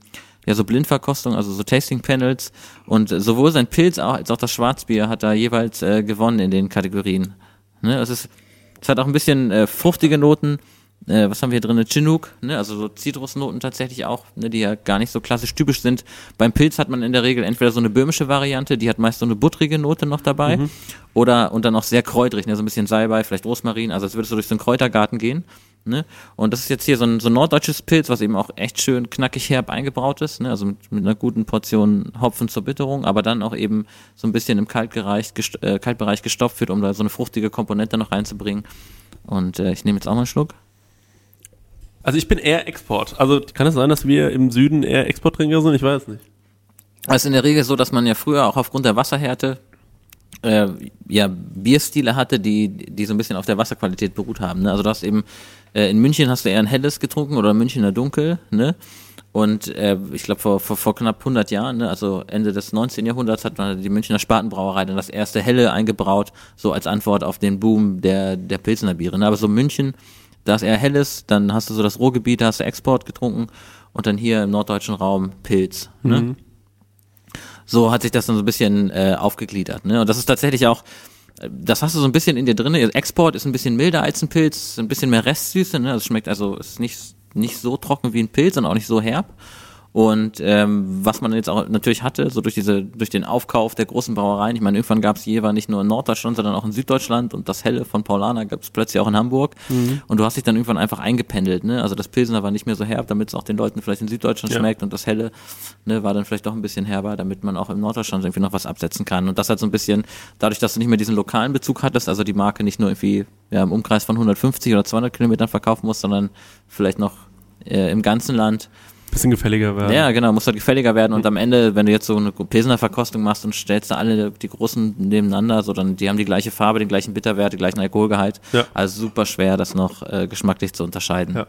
G: ja so Blindverkostung, also so Tasting Panels. Und sowohl sein Pilz als auch das Schwarzbier hat da jeweils äh, gewonnen in den Kategorien. Ne? Es ist, es hat auch ein bisschen äh, fruchtige Noten. Äh, was haben wir hier drin? Chinook, ne? also so Zitrusnoten tatsächlich auch, ne? die ja gar nicht so klassisch typisch sind. Beim Pilz hat man in der Regel entweder so eine böhmische Variante, die hat meist so eine buttrige Note noch dabei,
H: Mhm.
G: oder und dann auch sehr kräuterig, ne? so ein bisschen Salbei, vielleicht Rosmarin, also als würdest du durch so einen Kräutergarten gehen. Ne? Und das ist jetzt hier so ein, so ein norddeutsches Pilz, was eben auch echt schön knackig herb eingebraut ist, ne? also mit, mit einer guten Portion Hopfen zur Bitterung, aber dann auch eben so ein bisschen im Kaltgereich, gest äh, Kaltbereich gestopft wird, um da so eine fruchtige Komponente noch reinzubringen. Und äh, ich nehme jetzt auch mal einen Schluck.
H: Also ich bin eher Export. Also kann es sein, dass wir im Süden eher Exporttrinker sind? Ich weiß nicht.
G: Es ist in der Regel so, dass man ja früher auch aufgrund der Wasserhärte äh, ja Bierstile hatte, die die so ein bisschen auf der Wasserqualität beruht haben. Ne? Also du hast eben äh, in München hast du eher ein helles getrunken oder Münchner Dunkel, ne? Und äh, ich glaube vor, vor, vor knapp 100 Jahren, ne, also Ende des 19. Jahrhunderts, hat man die Münchner Spatenbrauerei dann das erste helle eingebraut, so als Antwort auf den Boom der der Pilsner Biere. Ne? Aber so München, da ist eher helles, dann hast du so das Ruhrgebiet, da hast du Export getrunken und dann hier im norddeutschen Raum Pilz. Ne?
H: Mhm.
G: so hat sich das dann so ein bisschen äh, aufgegliedert. Ne? Und das ist tatsächlich auch, das hast du so ein bisschen in dir drin. Export ist ein bisschen milder als ein Pilz, ein bisschen mehr Restsüße. Ne? Es schmeckt also ist nicht nicht so trocken wie ein Pilz und auch nicht so herb. Und ähm, was man jetzt auch natürlich hatte, so durch diese, durch den Aufkauf der großen Brauereien, ich meine, irgendwann gab es Jever nicht nur in Norddeutschland, sondern auch in Süddeutschland und das Helle von Paulaner gab es plötzlich auch in Hamburg.
H: Mhm.
G: Und du hast dich dann irgendwann einfach eingependelt, ne? Also das Pilsener war nicht mehr so herb, damit es auch den Leuten vielleicht in Süddeutschland
H: Ja.
G: schmeckt und das Helle, ne, war dann vielleicht doch ein bisschen herber, damit man auch im Norddeutschland irgendwie noch was absetzen kann. Und das hat so ein bisschen, dadurch, dass du nicht mehr diesen lokalen Bezug hattest, also die Marke nicht nur irgendwie ja, im Umkreis von 150 oder 200 Kilometern verkaufen musst, sondern vielleicht noch äh, im ganzen Land.
H: Bisschen gefälliger werden.
G: Ja, genau, muss halt gefälliger werden und am Ende, wenn du jetzt so eine Pilsener Verkostung machst und stellst da alle die großen nebeneinander, so dann, die haben die gleiche Farbe, den gleichen Bitterwert, den gleichen Alkoholgehalt.
H: Ja.
G: Also super schwer, das noch äh, geschmacklich zu unterscheiden.
H: Ja.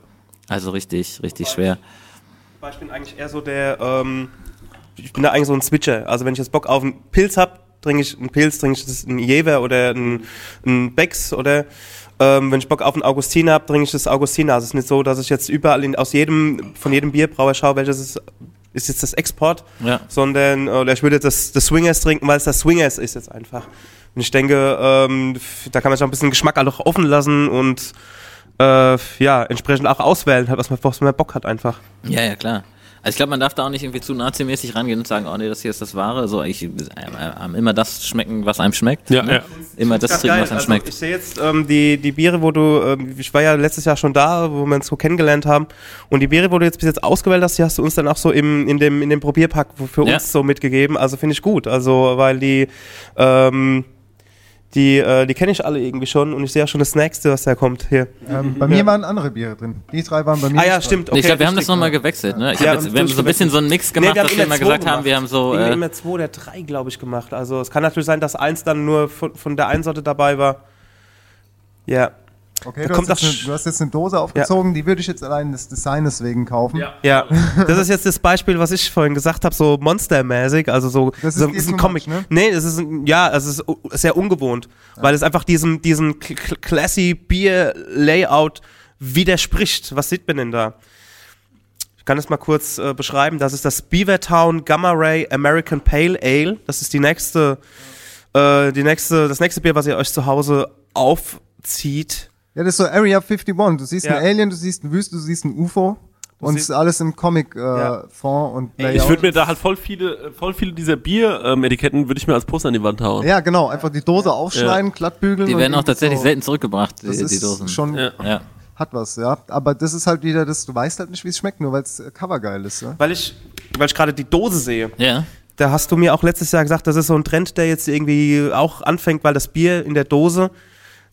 G: Also richtig, richtig schwer.
F: Ich bin eigentlich eher so der, ähm, ich bin da eigentlich so ein Switcher. Also wenn ich jetzt Bock auf einen Pilz hab, trinke ich einen Pilz, trinke ich einen Jever oder einen, einen Becks oder ähm, wenn ich Bock auf einen Augustiner hab, trinke ich das Augustiner. Also es ist nicht so, dass ich jetzt überall in, aus jedem, von jedem Bierbrauer schaue, welches ist, ist jetzt das Export,
G: Ja.
F: sondern oder ich würde jetzt das, das Swingers trinken, weil es das Swingers ist jetzt einfach. Und ich denke, ähm, da kann man sich auch ein bisschen Geschmack auch offen lassen und äh, ja, entsprechend auch auswählen, halt, was man, was man Bock hat einfach.
G: Ja, ja, klar. Also ich glaube, man darf da auch nicht irgendwie zu nazimäßig rangehen und sagen, oh nee, das hier ist das Wahre. So, ich äh, äh, immer das schmecken, was einem schmeckt.
H: Ja,
G: ne?
H: ja.
G: Immer das trinken,
F: geil.
G: was einem
F: also,
G: schmeckt.
F: Ich sehe jetzt ähm, die, die Biere, wo du, ähm, ich war ja letztes Jahr schon da, wo wir uns so kennengelernt haben. Und die Biere, wo du jetzt bis jetzt ausgewählt hast, die hast du uns dann auch so im, in dem, in dem Probierpack für
G: Ja.
F: uns so mitgegeben. Also finde ich gut. Also, weil die, ähm, die, äh, die kenne ich alle irgendwie schon und ich sehe ja schon das nächste, was da kommt hier.
E: Ähm, bei mir waren andere Biere drin. Die drei waren bei mir.
F: Ah ja, stimmt.
G: Nee, ich glaube, wir haben das nochmal gewechselt. Ne? Ich
F: Ja,
G: hab jetzt, wir haben so ein bisschen so einen Mix gemacht,
F: Nee,
G: dass wir
F: immer
G: gesagt haben, wir haben so...
F: Irgendwie
G: Äh,
F: immer zwei oder drei, glaube ich, gemacht. Also es kann natürlich sein, dass eins dann nur von, von der einen Sorte dabei war. Ja.
E: Okay,
F: Da
E: du,
F: kommt
E: hast jetzt
F: das
E: eine, du hast jetzt eine Dose aufgezogen, die würde ich jetzt allein des Designes wegen kaufen.
F: Ja, [laughs] das ist jetzt das Beispiel, was ich vorhin gesagt habe, so monstermäßig, also so,
E: Das ist
F: so ist ein Comic.
E: much, ne?
F: Nee, es ist ein, ja, es ist sehr ungewohnt, weil es einfach diesem diesem cl- cl- classy Bier Layout widerspricht. Was sieht man denn da? Ich kann es mal kurz äh, beschreiben. Das ist das Beavertown Gamma Ray American Pale Ale. Das ist die nächste, äh, die nächste, das nächste Bier, was ihr euch zu Hause aufzieht.
E: Ja, das ist so Area 51. Du siehst
F: Ja.
E: einen Alien, du siehst eine Wüste, du siehst ein UFO. und es ist alles im Comic äh,
F: Ja.
E: Und
H: Ich
E: Layout.
H: würde mir da halt voll viele, voll viele dieser Bier-Etiketten würde ich mir als Poster an die Wand hauen.
E: Ja, genau, einfach die Dose aufschneiden, glattbügeln.
G: Die
E: und
G: werden auch tatsächlich
E: so,
G: selten zurückgebracht, die,
E: Das
G: die
E: ist
G: Dosen.
E: schon,
H: Ja.
G: ja.
E: hat was, ja. Aber das ist halt wieder das, du weißt halt nicht, wie es schmeckt, nur weil es Cover geil ist, ja.
F: Weil ich, weil ich gerade die Dose sehe.
G: ja.
F: Da hast du mir auch letztes Jahr gesagt, das ist so ein Trend, der jetzt irgendwie auch anfängt, weil das Bier in der Dose,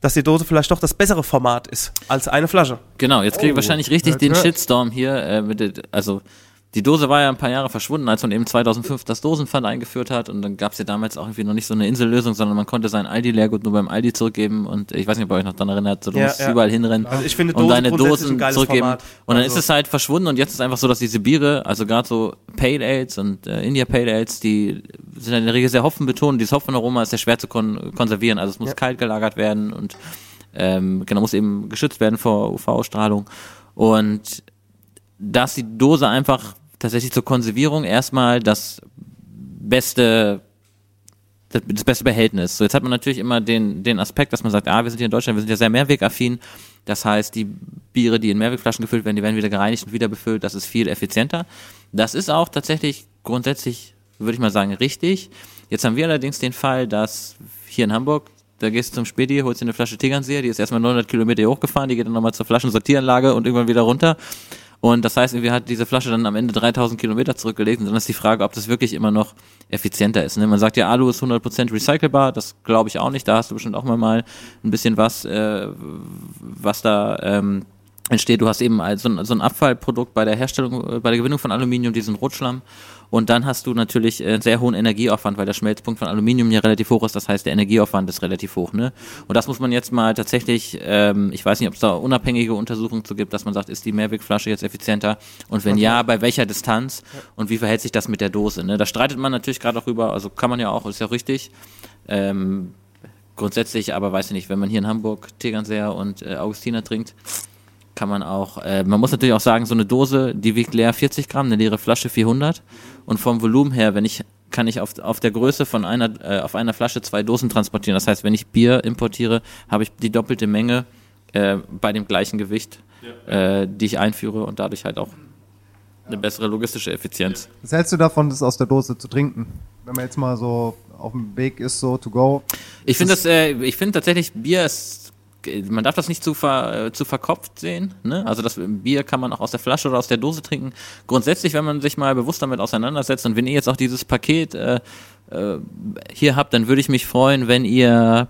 F: dass die Dose vielleicht doch das bessere Format ist als eine Flasche.
G: Genau, jetzt kriege ich wahrscheinlich richtig
E: hört,
G: den
E: hört.
G: Shitstorm hier. Äh, mit der, also die Dose war ja ein paar Jahre verschwunden, als man eben 2005 das Dosenpfand eingeführt hat und dann gab es ja damals auch irgendwie noch nicht so eine Insellösung, sondern man konnte sein Aldi-Leergut nur beim Aldi zurückgeben und ich weiß nicht, ob ihr euch noch daran erinnert, so du
F: Ja,
G: musst
F: ja.
G: überall hinrennen
F: Also ich finde
G: und deine Dosen zurückgeben
F: Format.
G: und dann
F: Also-
G: ist es halt verschwunden und jetzt ist einfach so, dass diese Biere, also gerade so Pale Ales und äh, India Pale Ales, die sind in der Regel sehr hopfenbetont, dieses Hopfenaroma ist sehr schwer zu kon konservieren, also es muss kalt gelagert werden und ähm, genau, muss eben geschützt werden vor UV-Strahlung. Und dass die Dose einfach tatsächlich zur Konservierung erstmal das beste das, beste Behältnis. So, jetzt hat man natürlich immer den, den Aspekt, dass man sagt, ah, wir sind hier in Deutschland, wir sind ja sehr mehrwegaffin. Das heißt, die Biere, die in Mehrwegflaschen gefüllt werden, die werden wieder gereinigt und wieder befüllt. Das ist viel effizienter. Das ist auch tatsächlich grundsätzlich, würde ich mal sagen, richtig. Jetzt haben wir allerdings den Fall, dass hier in Hamburg, da gehst du zum Späti, holst dir eine Flasche Tegernseer, die ist erstmal 900 Kilometer hochgefahren, die geht dann nochmal zur Flaschensortieranlage und irgendwann wieder runter. Und das heißt, irgendwie hat diese Flasche dann am Ende 3000 Kilometer zurückgelegt. Und dann ist die Frage, ob das wirklich immer noch effizienter ist. Ne? Man sagt ja, Alu ist 100% recycelbar. Das glaube ich auch nicht. Da hast du bestimmt auch mal, mal ein bisschen was, äh, was da ähm, entsteht. Du hast eben also so ein, so ein Abfallprodukt bei der Herstellung, äh, bei der Gewinnung von Aluminium, diesen Rotschlamm. Und dann hast du natürlich äh, einen sehr hohen Energieaufwand, weil der Schmelzpunkt von Aluminium ja relativ hoch ist. Das heißt, der Energieaufwand ist relativ hoch. Ne? Und das muss man jetzt mal tatsächlich, ähm, ich weiß nicht, ob es da unabhängige Untersuchungen zu gibt, dass man sagt, ist die Mehrwegflasche jetzt effizienter? Und wenn ja, bei welcher Distanz? Und wie verhält sich das mit der Dose? Ne? Da streitet man natürlich gerade auch über, also kann man ja auch, ist ja richtig. Ähm, grundsätzlich, aber weiß ich nicht, wenn man hier in Hamburg Tegernseer und äh, Augustiner trinkt, kann man auch, äh, man muss natürlich auch sagen, so eine Dose, die wiegt leer 40 Gramm, eine leere Flasche 400 und vom Volumen her, wenn ich, kann ich auf, auf der Größe von einer, äh, auf einer Flasche zwei Dosen transportieren. Das heißt, wenn ich Bier importiere, habe ich die doppelte Menge äh, bei dem gleichen Gewicht, äh, die ich einführe und dadurch halt auch eine bessere logistische Effizienz.
E: Was hältst du davon, das aus der Dose zu trinken? Wenn man jetzt mal so auf dem Weg ist, so to go.
G: Ich finde das, äh, ich finde tatsächlich Bier ist, man darf das nicht zu, ver, zu verkopft sehen. Ne? Also das Bier kann man auch aus der Flasche oder aus der Dose trinken. Grundsätzlich, wenn man sich mal bewusst damit auseinandersetzt und wenn ihr jetzt auch dieses Paket äh, äh, hier habt, dann würde ich mich freuen, wenn ihr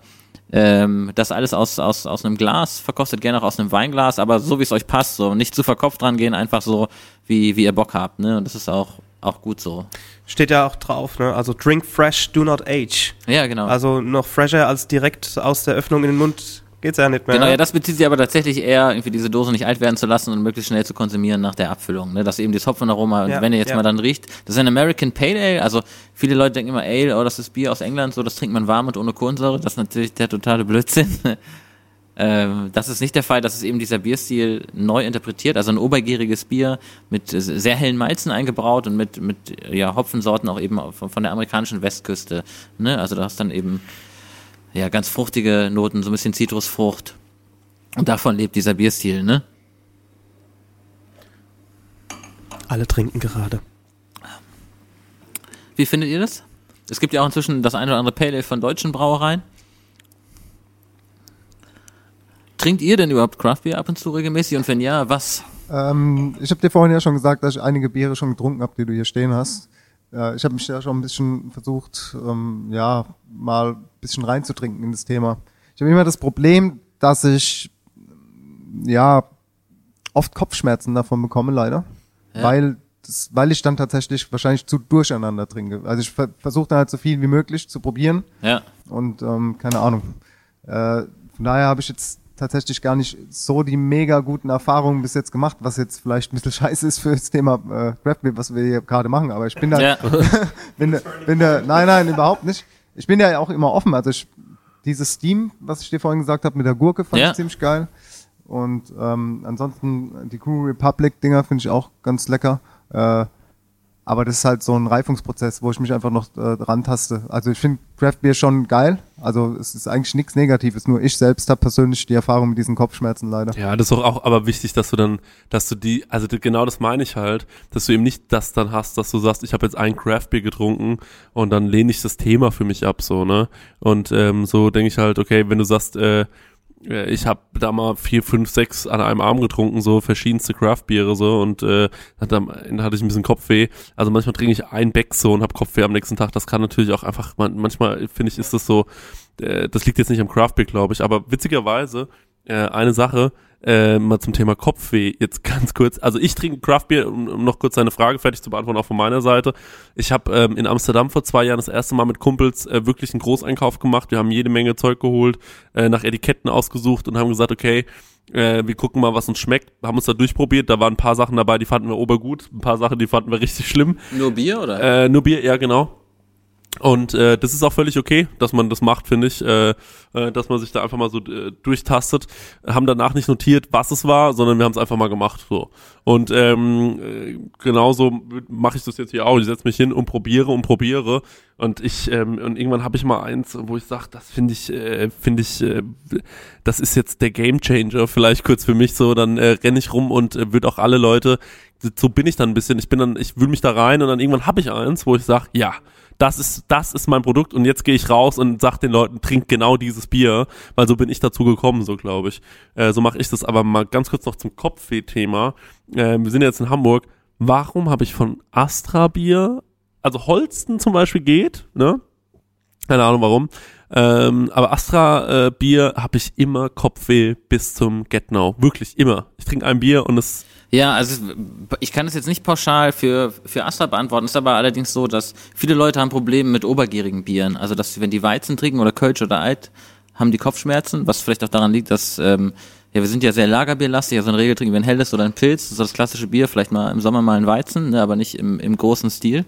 G: ähm, das alles aus, aus, aus einem Glas verkostet, gerne auch aus einem Weinglas, aber so wie es euch passt, so nicht zu verkopft dran gehen, einfach so wie, wie ihr Bock habt. Ne? Und das ist auch, auch gut so.
F: Steht ja auch drauf, ne? Also drink fresh, do not age.
G: Ja, genau.
F: Also noch fresher als direkt aus der Öffnung in den Mund geht's ja nicht mehr.
G: Genau, ja, das bezieht sich aber tatsächlich eher, irgendwie diese Dose nicht alt werden zu lassen und möglichst schnell zu konsumieren nach der Abfüllung. Ne? Dass eben das Hopfenaroma,
F: Ja,
G: und wenn ihr jetzt
F: ja.
G: mal dann riecht, das ist ein American Pale Ale, also viele Leute denken immer, Ale, oh, das ist Bier aus England, so, das trinkt man warm und ohne Kohlensäure, das ist natürlich der totale Blödsinn. [laughs] Ähm, das ist nicht der Fall, das ist eben dieser Bierstil neu interpretiert, also ein obergäriges Bier mit sehr hellen Malzen eingebraut und mit, mit ja, Hopfensorten auch eben von, von der amerikanischen Westküste. Ne? Also da hast dann eben ja, ganz fruchtige Noten, so ein bisschen Zitrusfrucht. Und davon lebt dieser Bierstil, ne?
F: Alle trinken gerade.
G: Wie findet ihr das? Es gibt ja auch inzwischen das eine oder andere Pale Ale von deutschen Brauereien. Trinkt ihr denn überhaupt Craftbier ab und zu regelmäßig? Und wenn ja, was?
E: Ähm, ich habe dir vorhin ja schon gesagt, dass ich einige Biere schon getrunken habe, die du hier stehen hast. Äh, ich habe mich ja schon ein bisschen versucht, ähm, ja, mal ein bisschen reinzutrinken in das Thema. Ich habe immer das Problem, dass ich ja oft Kopfschmerzen davon bekomme, leider.
G: Ja.
E: Weil das, weil ich dann tatsächlich wahrscheinlich zu durcheinander trinke. Also ich ver versuche dann halt so viel wie möglich zu probieren.
G: Ja.
E: Und ähm, keine Ahnung. Äh, von daher habe ich jetzt tatsächlich gar nicht so die mega guten Erfahrungen bis jetzt gemacht, was jetzt vielleicht ein bisschen [laughs] scheiße ist für das Thema äh, Beer, was wir hier gerade machen. Aber ich bin da,
G: Ja. [laughs]
E: bin, da- bin da, nein, nein, überhaupt nicht. Ich bin ja auch immer offen. Also ich, dieses Steam, was ich dir vorhin gesagt habe mit der Gurke, fand
G: Ja.
E: ich ziemlich geil. Und ähm, ansonsten die Crew Republic Dinger finde ich auch ganz lecker. Äh, Aber das ist halt so ein Reifungsprozess, wo ich mich einfach noch äh, dran taste. Also ich finde Craft Beer schon geil. Also es ist eigentlich nichts Negatives. Nur ich selbst habe persönlich die Erfahrung mit diesen Kopfschmerzen leider.
H: Ja, das ist doch auch aber wichtig, dass du dann, dass du die, also genau das meine ich halt, dass du eben nicht das dann hast, dass du sagst, ich habe jetzt ein Craft Beer getrunken und dann lehne ich das Thema für mich ab, so, ne? Und ähm, so denke ich halt, okay, wenn du sagst, äh, ich habe da mal vier, fünf, sechs an einem Arm getrunken, so verschiedenste Craft-Biere so und äh, Ende hatte ich ein bisschen Kopfweh. Also manchmal trinke ich ein Beck so und habe Kopfweh am nächsten Tag. Das kann natürlich auch einfach, man, manchmal finde ich, ist das so, äh, das liegt jetzt nicht am Craft-Bier, glaube ich, aber witzigerweise äh, eine Sache, äh, mal zum Thema Kopfweh, jetzt [laughs] ganz kurz. Also ich trinke Craftbeer, um, um noch kurz deine Frage fertig zu beantworten, auch von meiner Seite. Ich habe ähm, in Amsterdam vor zwei Jahren das erste Mal mit Kumpels äh, wirklich einen Großeinkauf gemacht. Wir haben jede Menge Zeug geholt, äh, nach Etiketten ausgesucht und haben gesagt, okay, äh, wir gucken mal, was uns schmeckt. Haben uns da durchprobiert. Da waren ein paar Sachen dabei, die fanden wir obergut. Ein paar Sachen, die fanden wir [laughs] richtig schlimm.
G: Nur Bier oder?
H: Äh, nur Bier, ja genau. Und äh, das ist auch völlig okay, dass man das macht, finde ich, äh, äh, dass man sich da einfach mal so äh, durchtastet. Haben danach nicht notiert, was es war, sondern wir haben es einfach mal gemacht. So. Und ähm, äh, genauso mache ich das jetzt hier auch. Ich setze mich hin und probiere und probiere. Und ich ähm, und irgendwann habe ich mal eins, wo ich sage, das finde ich, äh, finde ich, äh, das ist jetzt der Game Changer, vielleicht kurz für mich so. Dann äh, renne ich rum und äh, wird auch alle Leute. So bin ich dann ein bisschen. Ich bin dann, ich wühle mich da rein und dann irgendwann habe ich eins, wo ich sage, ja das ist, das ist mein Produkt und jetzt gehe ich raus und sag den Leuten, trink genau dieses Bier, weil so bin ich dazu gekommen, so glaube ich. Äh, so mache ich das aber mal ganz kurz noch zum Kopfweh-Thema. Äh, wir sind jetzt in Hamburg. Warum habe ich von Astra Bier, also Holsten zum Beispiel geht, ne? Keine Ahnung warum. Ähm, aber Astra äh, Bier habe ich immer Kopfweh bis zum Get Now. Wirklich immer. Ich trinke ein Bier und es
G: Ja, also ich kann es jetzt nicht pauschal für, für Astra beantworten. Es ist aber allerdings so, dass viele Leute haben Probleme mit obergierigen Bieren. Also dass wenn die Weizen trinken oder Kölsch oder Alt, haben die Kopfschmerzen, was vielleicht auch daran liegt, dass ähm, ja, wir sind ja sehr lagerbierlastig, also in der Regel trinken wir ein helles oder ein Pilz, das ist das klassische Bier, vielleicht mal im Sommer mal ein Weizen, ne, aber nicht im, im großen Stil.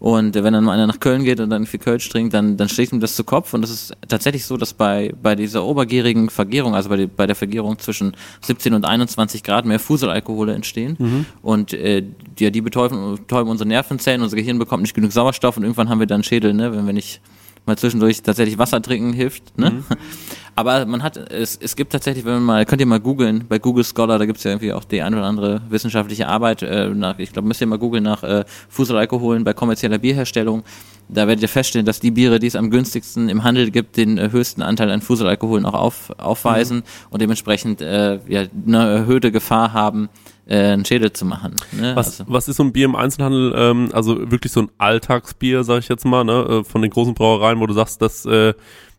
G: Und äh, wenn dann mal einer nach Köln geht und dann viel Kölsch trinkt, dann, dann schlägt ihm das zu Kopf. Und das ist tatsächlich so, dass bei, bei dieser obergierigen Vergärung, also bei, die, bei der Vergärung zwischen 17 und 21 Grad mehr Fuselalkohole entstehen.
H: Mhm.
G: Und äh, die, die betäuben, betäuben unsere Nervenzellen, unser Gehirn bekommt nicht genug Sauerstoff und irgendwann haben wir dann Schädel, ne, wenn wir nicht mal zwischendurch tatsächlich Wasser trinken hilft. Ne?
H: Mhm. [laughs]
G: Aber man hat, es, es gibt tatsächlich, wenn man mal, könnt ihr mal googeln, bei Google Scholar, da gibt's ja irgendwie auch die eine oder andere wissenschaftliche Arbeit, äh, nach, ich glaube, müsst ihr mal googeln nach äh, Fuselalkoholen bei kommerzieller Bierherstellung. Da werdet ihr feststellen, dass die Biere, die es am günstigsten im Handel gibt, den äh, höchsten Anteil an Fuselalkoholen auch auf, aufweisen und dementsprechend äh, ja, eine erhöhte Gefahr haben, äh, einen Schädel zu machen. Ne?
H: Was, was ist so ein Bier im Einzelhandel, ähm, also wirklich so ein Alltagsbier, sag ich jetzt mal, ne, äh, von den großen Brauereien, wo du sagst, dass äh,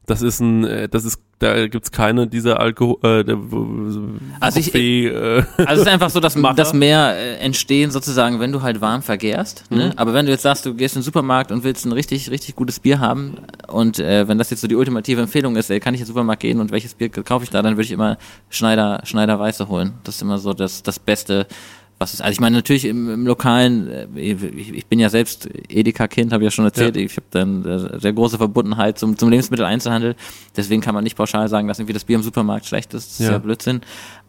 H: das ist ein, äh, das ist, da gibt's keine dieser Alkohol, äh, der,
G: Also ich-
H: äh,
G: Also es ist einfach so, dass, [laughs] dass mehr äh, entstehen sozusagen, wenn du halt warm vergärst. Ne?
H: Mhm.
G: Aber wenn du jetzt sagst, du gehst in den Supermarkt und willst ein richtig, richtig gutes Bier haben und äh, wenn das jetzt so die ultimative Empfehlung ist, ey, kann ich in den Supermarkt gehen und welches Bier kaufe ich da, dann würde ich immer Schneider, Schneider Weiße holen. Das ist immer so das, das Beste. Was ist, also ich meine natürlich im, im lokalen, äh, ich, ich bin ja selbst Edeka-Kind, habe ich ja schon erzählt,
H: Ja.
G: ich habe dann äh, sehr große Verbundenheit zum, zum Lebensmitteleinzelhandel, deswegen kann man nicht pauschal sagen, dass irgendwie das Bier im Supermarkt schlecht ist, das ist
H: Ja.
G: ja Blödsinn.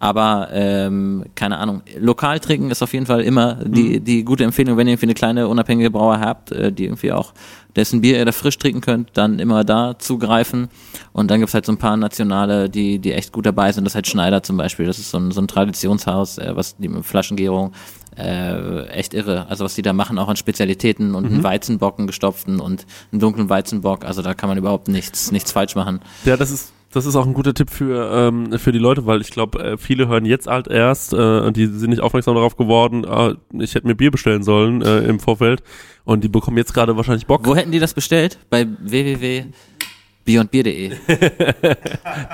G: Aber ähm, keine Ahnung. Lokal trinken ist auf jeden Fall immer die,
H: Mhm.
G: die gute Empfehlung, wenn ihr irgendwie eine kleine unabhängige Brauer habt, äh, die irgendwie auch dessen Bier ihr da frisch trinken könnt, dann immer da zugreifen. Und dann gibt's halt so ein paar nationale, die, die echt gut dabei sind. Das ist halt Schneider zum Beispiel. Das ist so ein, so ein Traditionshaus, äh, was die mit Flaschengärung äh, echt irre. Also was die da machen, auch an Spezialitäten und
H: Mhm.
G: einen Weizenbock, einen gestopften und einen dunklen Weizenbock. Also da kann man überhaupt nichts, nichts falsch machen.
H: Ja, das ist das ist auch ein guter Tipp für ähm, für die Leute, weil ich glaube, äh, viele hören jetzt halt erst äh, und die sind nicht aufmerksam darauf geworden. Ah, ich hätte mir Bier bestellen sollen äh, im Vorfeld und die bekommen jetzt gerade wahrscheinlich Bock.
G: Wo hätten die das bestellt? Bei www.beyondbier.de. [laughs]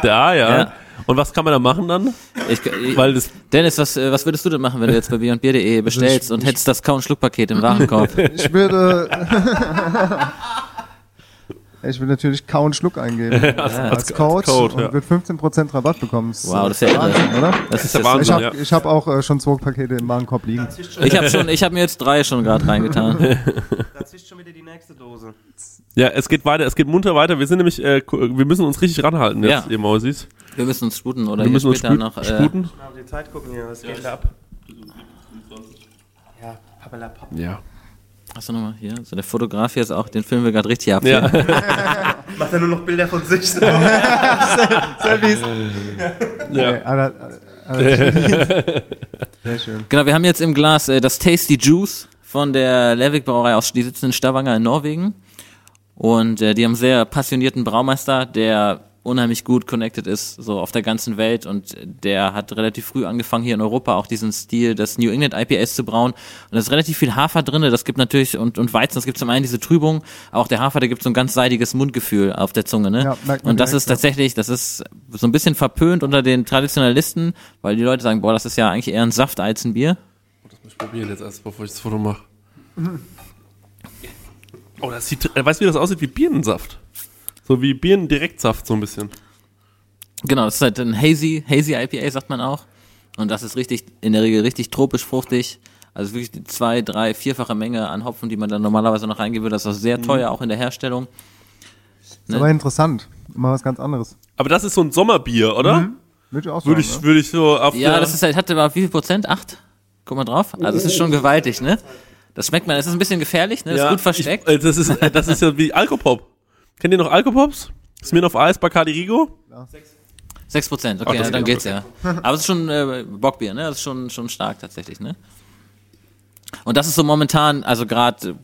H: Da, ja.
G: Ja.
H: Und was kann man da machen dann?
G: Ich, ich,
H: Weil das
G: Dennis, was, äh, was würdest du denn machen, wenn du jetzt bei beyondbier.de bestellst und hättest das Kauen-Schluck-Paket im Warenkorb? [laughs]
E: Ich würde. [laughs] ich will natürlich kauen Schluck eingeben. [laughs]
H: Als-
E: als,
H: als-
E: Code,
H: als Code,
E: und
H: ja.
E: wird 15% Rabatt bekommen.
G: Wow, das ist ja.
E: Wahnsinn, oder?
G: Das ist
H: der Wahnsinn.
E: Ich habe
H: ja.
E: hab auch äh, schon zwei Pakete im Warenkorb liegen.
G: Ich habe schon, ich habe mir jetzt drei schon gerade reingetan. [laughs]
F: Da zischt schon wieder die nächste Dose.
H: Ja, es geht weiter, es geht munter weiter. Wir sind nämlich, äh, wir müssen uns richtig ranhalten jetzt,
G: Ja.
H: ihr Mausis.
G: Wir müssen uns sputen oder
H: Wir müssen uns
G: später
H: sputen.
G: noch. Äh,
H: sputen.
F: Die Zeit gucken hier, was geht da ab? Ja, pappelapapp.
H: Ja.
G: Du nochmal hier? So der Fotograf hier ist auch, den filmen wir gerade richtig ab.
H: Ja. [laughs]
F: Macht er nur noch Bilder von sich. [laughs]
E: Selfies.
H: Ja.
E: Aber, aber, sehr schön.
G: Genau, wir haben jetzt im Glas äh, das Tasty Juice von der Levik Brauerei aus, die sitzen in Stavanger in Norwegen. Und äh, die haben einen sehr passionierten Braumeister, der unheimlich gut connected ist, so auf der ganzen Welt. Und der hat relativ früh angefangen, hier in Europa auch diesen Stil des New England IPAs zu brauen. Und da ist relativ viel Hafer drinne. Das gibt natürlich, und, und Weizen, das gibt zum einen diese Trübung. Auch der Hafer, der gibt so ein ganz seidiges Mundgefühl auf der Zunge, ne?
E: Ja, merkt man
G: und das
E: direkt,
G: ist tatsächlich, das ist so ein bisschen verpönt unter den Traditionalisten, weil die Leute sagen, boah, das ist ja eigentlich eher ein Saft als ein Bier.
H: Das muss ich probieren jetzt erst, bevor ich das Foto mache. Oh, das sieht, äh, weißt du, wie das aussieht? Wie Birnensaft. So wie Birnendirektsaft, so ein bisschen.
G: Genau, das ist halt ein Hazy, Hazy IPA, sagt man auch. Und das ist richtig, in der Regel richtig tropisch fruchtig. Also wirklich die zwei, drei, vierfache Menge an Hopfen, die man dann normalerweise noch reingeben würde. Das ist auch sehr teuer, auch in der Herstellung.
E: Ist aber interessant. Mal was ganz anderes.
H: Aber das ist so ein Sommerbier, oder?
E: Würde ich auch sagen.
H: Würde ich,
E: ne?
H: würde ich so auf
G: Ja, das ist halt, hatte aber wie viel Prozent? Acht? Guck mal drauf. Also es ist schon gewaltig, ne? Das schmeckt man, es ist ein bisschen gefährlich, ne? Das ist gut versteckt.
H: Ich, äh, das, ist, äh, das ist ja wie Alkopop. Kennt ihr noch Alkopops? Smirnoff Eis, Bacardi Rigo?
G: Sechs Prozent, okay,
H: Ach,
G: ja, dann
H: geht
G: geht's ja. Aber es ist schon äh, Bockbier, ne? Das ist schon, schon stark tatsächlich, ne? Und das ist so momentan, also gerade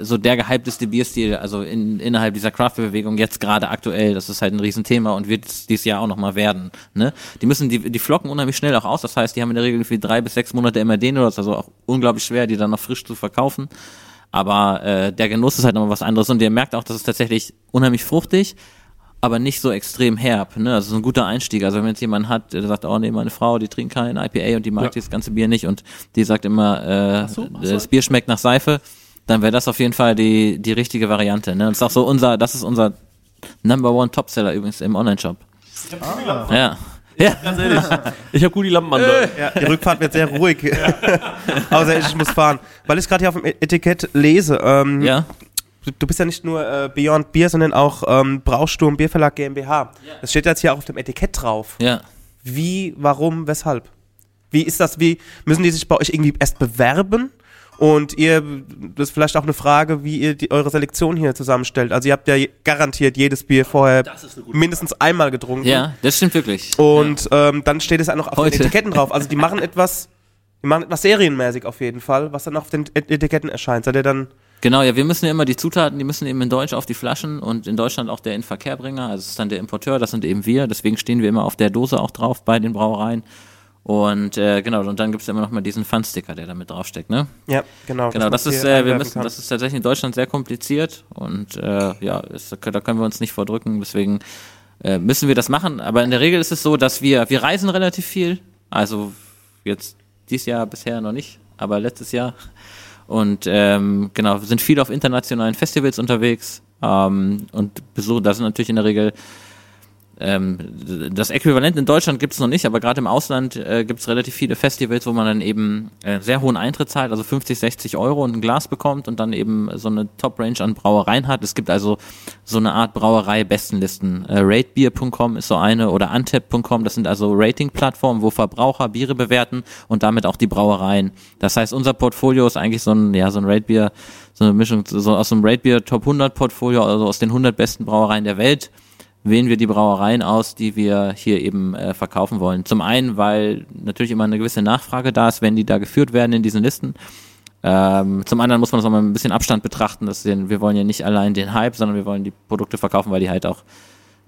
G: so der gehypteste Bierstil, also in, innerhalb dieser Craft-Bewegung jetzt gerade aktuell, das ist halt ein Riesenthema und wird es dieses Jahr auch nochmal werden. Ne? Die müssen, die, die flocken unheimlich schnell auch aus, das heißt, die haben in der Regel irgendwie drei bis sechs Monate MRD nur, das ist also auch unglaublich schwer, die dann noch frisch zu verkaufen. Aber äh, der Genuss ist halt nochmal was anderes und ihr merkt auch, dass es tatsächlich unheimlich fruchtig, aber nicht so extrem herb. Ne? Also so ein guter Einstieg. Also wenn jetzt jemand hat, der sagt, oh nee, meine Frau, die trinkt kein IPA und die mag
H: Ja.
G: dieses ganze Bier nicht und die sagt immer, äh,
H: so,
G: das Bier schmeckt nach Seife, dann wäre das auf jeden Fall die, die richtige Variante. Ne? Und das ist auch so unser, das ist unser Number One Topseller übrigens im Online-Shop. Ja. Ja.
H: Ganz ehrlich. Ich habe gut die Lampen an. Leute.
F: Ja, die Rückfahrt wird sehr ruhig. [laughs] Außer ich muss fahren. Weil ich gerade hier auf dem Etikett lese. Ähm,
G: Ja.
F: du- bist ja nicht nur äh, Beyond Beer, sondern auch ähm, Brausturm Bierverlag GmbH. Das steht jetzt hier auch auf dem Etikett drauf.
G: Ja.
F: Wie, warum, weshalb? Wie ist das? Wie müssen die sich bei euch irgendwie erst bewerben? Und ihr, das ist vielleicht auch eine Frage, wie ihr die, eure Selektion hier zusammenstellt. Also ihr habt ja garantiert jedes Bier vorher mindestens einmal getrunken.
G: Ja, das stimmt wirklich.
F: Und ähm, dann steht es auch noch auf
G: Heute.
F: den Etiketten drauf. Also die machen etwas, die machen etwas serienmäßig auf jeden Fall, was dann auf den Et- Etiketten erscheint. Seid ihr dann
G: Genau, ja, wir müssen ja immer die Zutaten, die müssen eben in Deutsch auf die Flaschen und in Deutschland auch der Inverkehrbringer, also es ist dann der Importeur, das sind eben wir, deswegen stehen wir immer auf der Dose auch drauf bei den Brauereien. Und äh, genau, und dann gibt's ja immer noch mal diesen Pfandsticker, der da mit draufsteckt, ne?
F: Ja, genau.
G: Genau, das ist, äh, wir müssen,
F: kann.
G: das ist tatsächlich in Deutschland sehr kompliziert und äh, ja, ist, da können wir uns nicht vordrücken, deswegen äh, müssen wir das machen. Aber in der Regel ist es so, dass wir, wir reisen relativ viel, also jetzt dieses Jahr bisher noch nicht, aber letztes Jahr. Und ähm, genau, sind viel auf internationalen Festivals unterwegs ähm, und besuchen, da sind natürlich in der Regel ähm, das Äquivalent in Deutschland gibt es noch nicht, aber gerade im Ausland äh, gibt es relativ viele Festivals, wo man dann eben äh, sehr hohen Eintritt zahlt, also 50, 60 Euro und ein Glas bekommt und dann eben so eine Top-Range an Brauereien hat. Es gibt also so eine Art Brauerei-Bestenlisten. Äh, Ratebeer.com ist so eine oder Untap.com, das sind also Rating-Plattformen, wo Verbraucher Biere bewerten und damit auch die Brauereien. Das heißt, unser Portfolio ist eigentlich so ein, ja, so ein Ratebeer, so eine Mischung so aus einem Ratebeer Top 100 Portfolio, also aus den 100 besten Brauereien der Welt wählen wir die Brauereien aus, die wir hier eben äh, verkaufen wollen. Zum einen, weil natürlich immer eine gewisse Nachfrage da ist, wenn die da geführt werden in diesen Listen. Ähm, zum anderen muss man das auch mal ein bisschen Abstand betrachten. Dass wir, wir wollen ja nicht allein den Hype, sondern wir wollen die Produkte verkaufen, weil die halt auch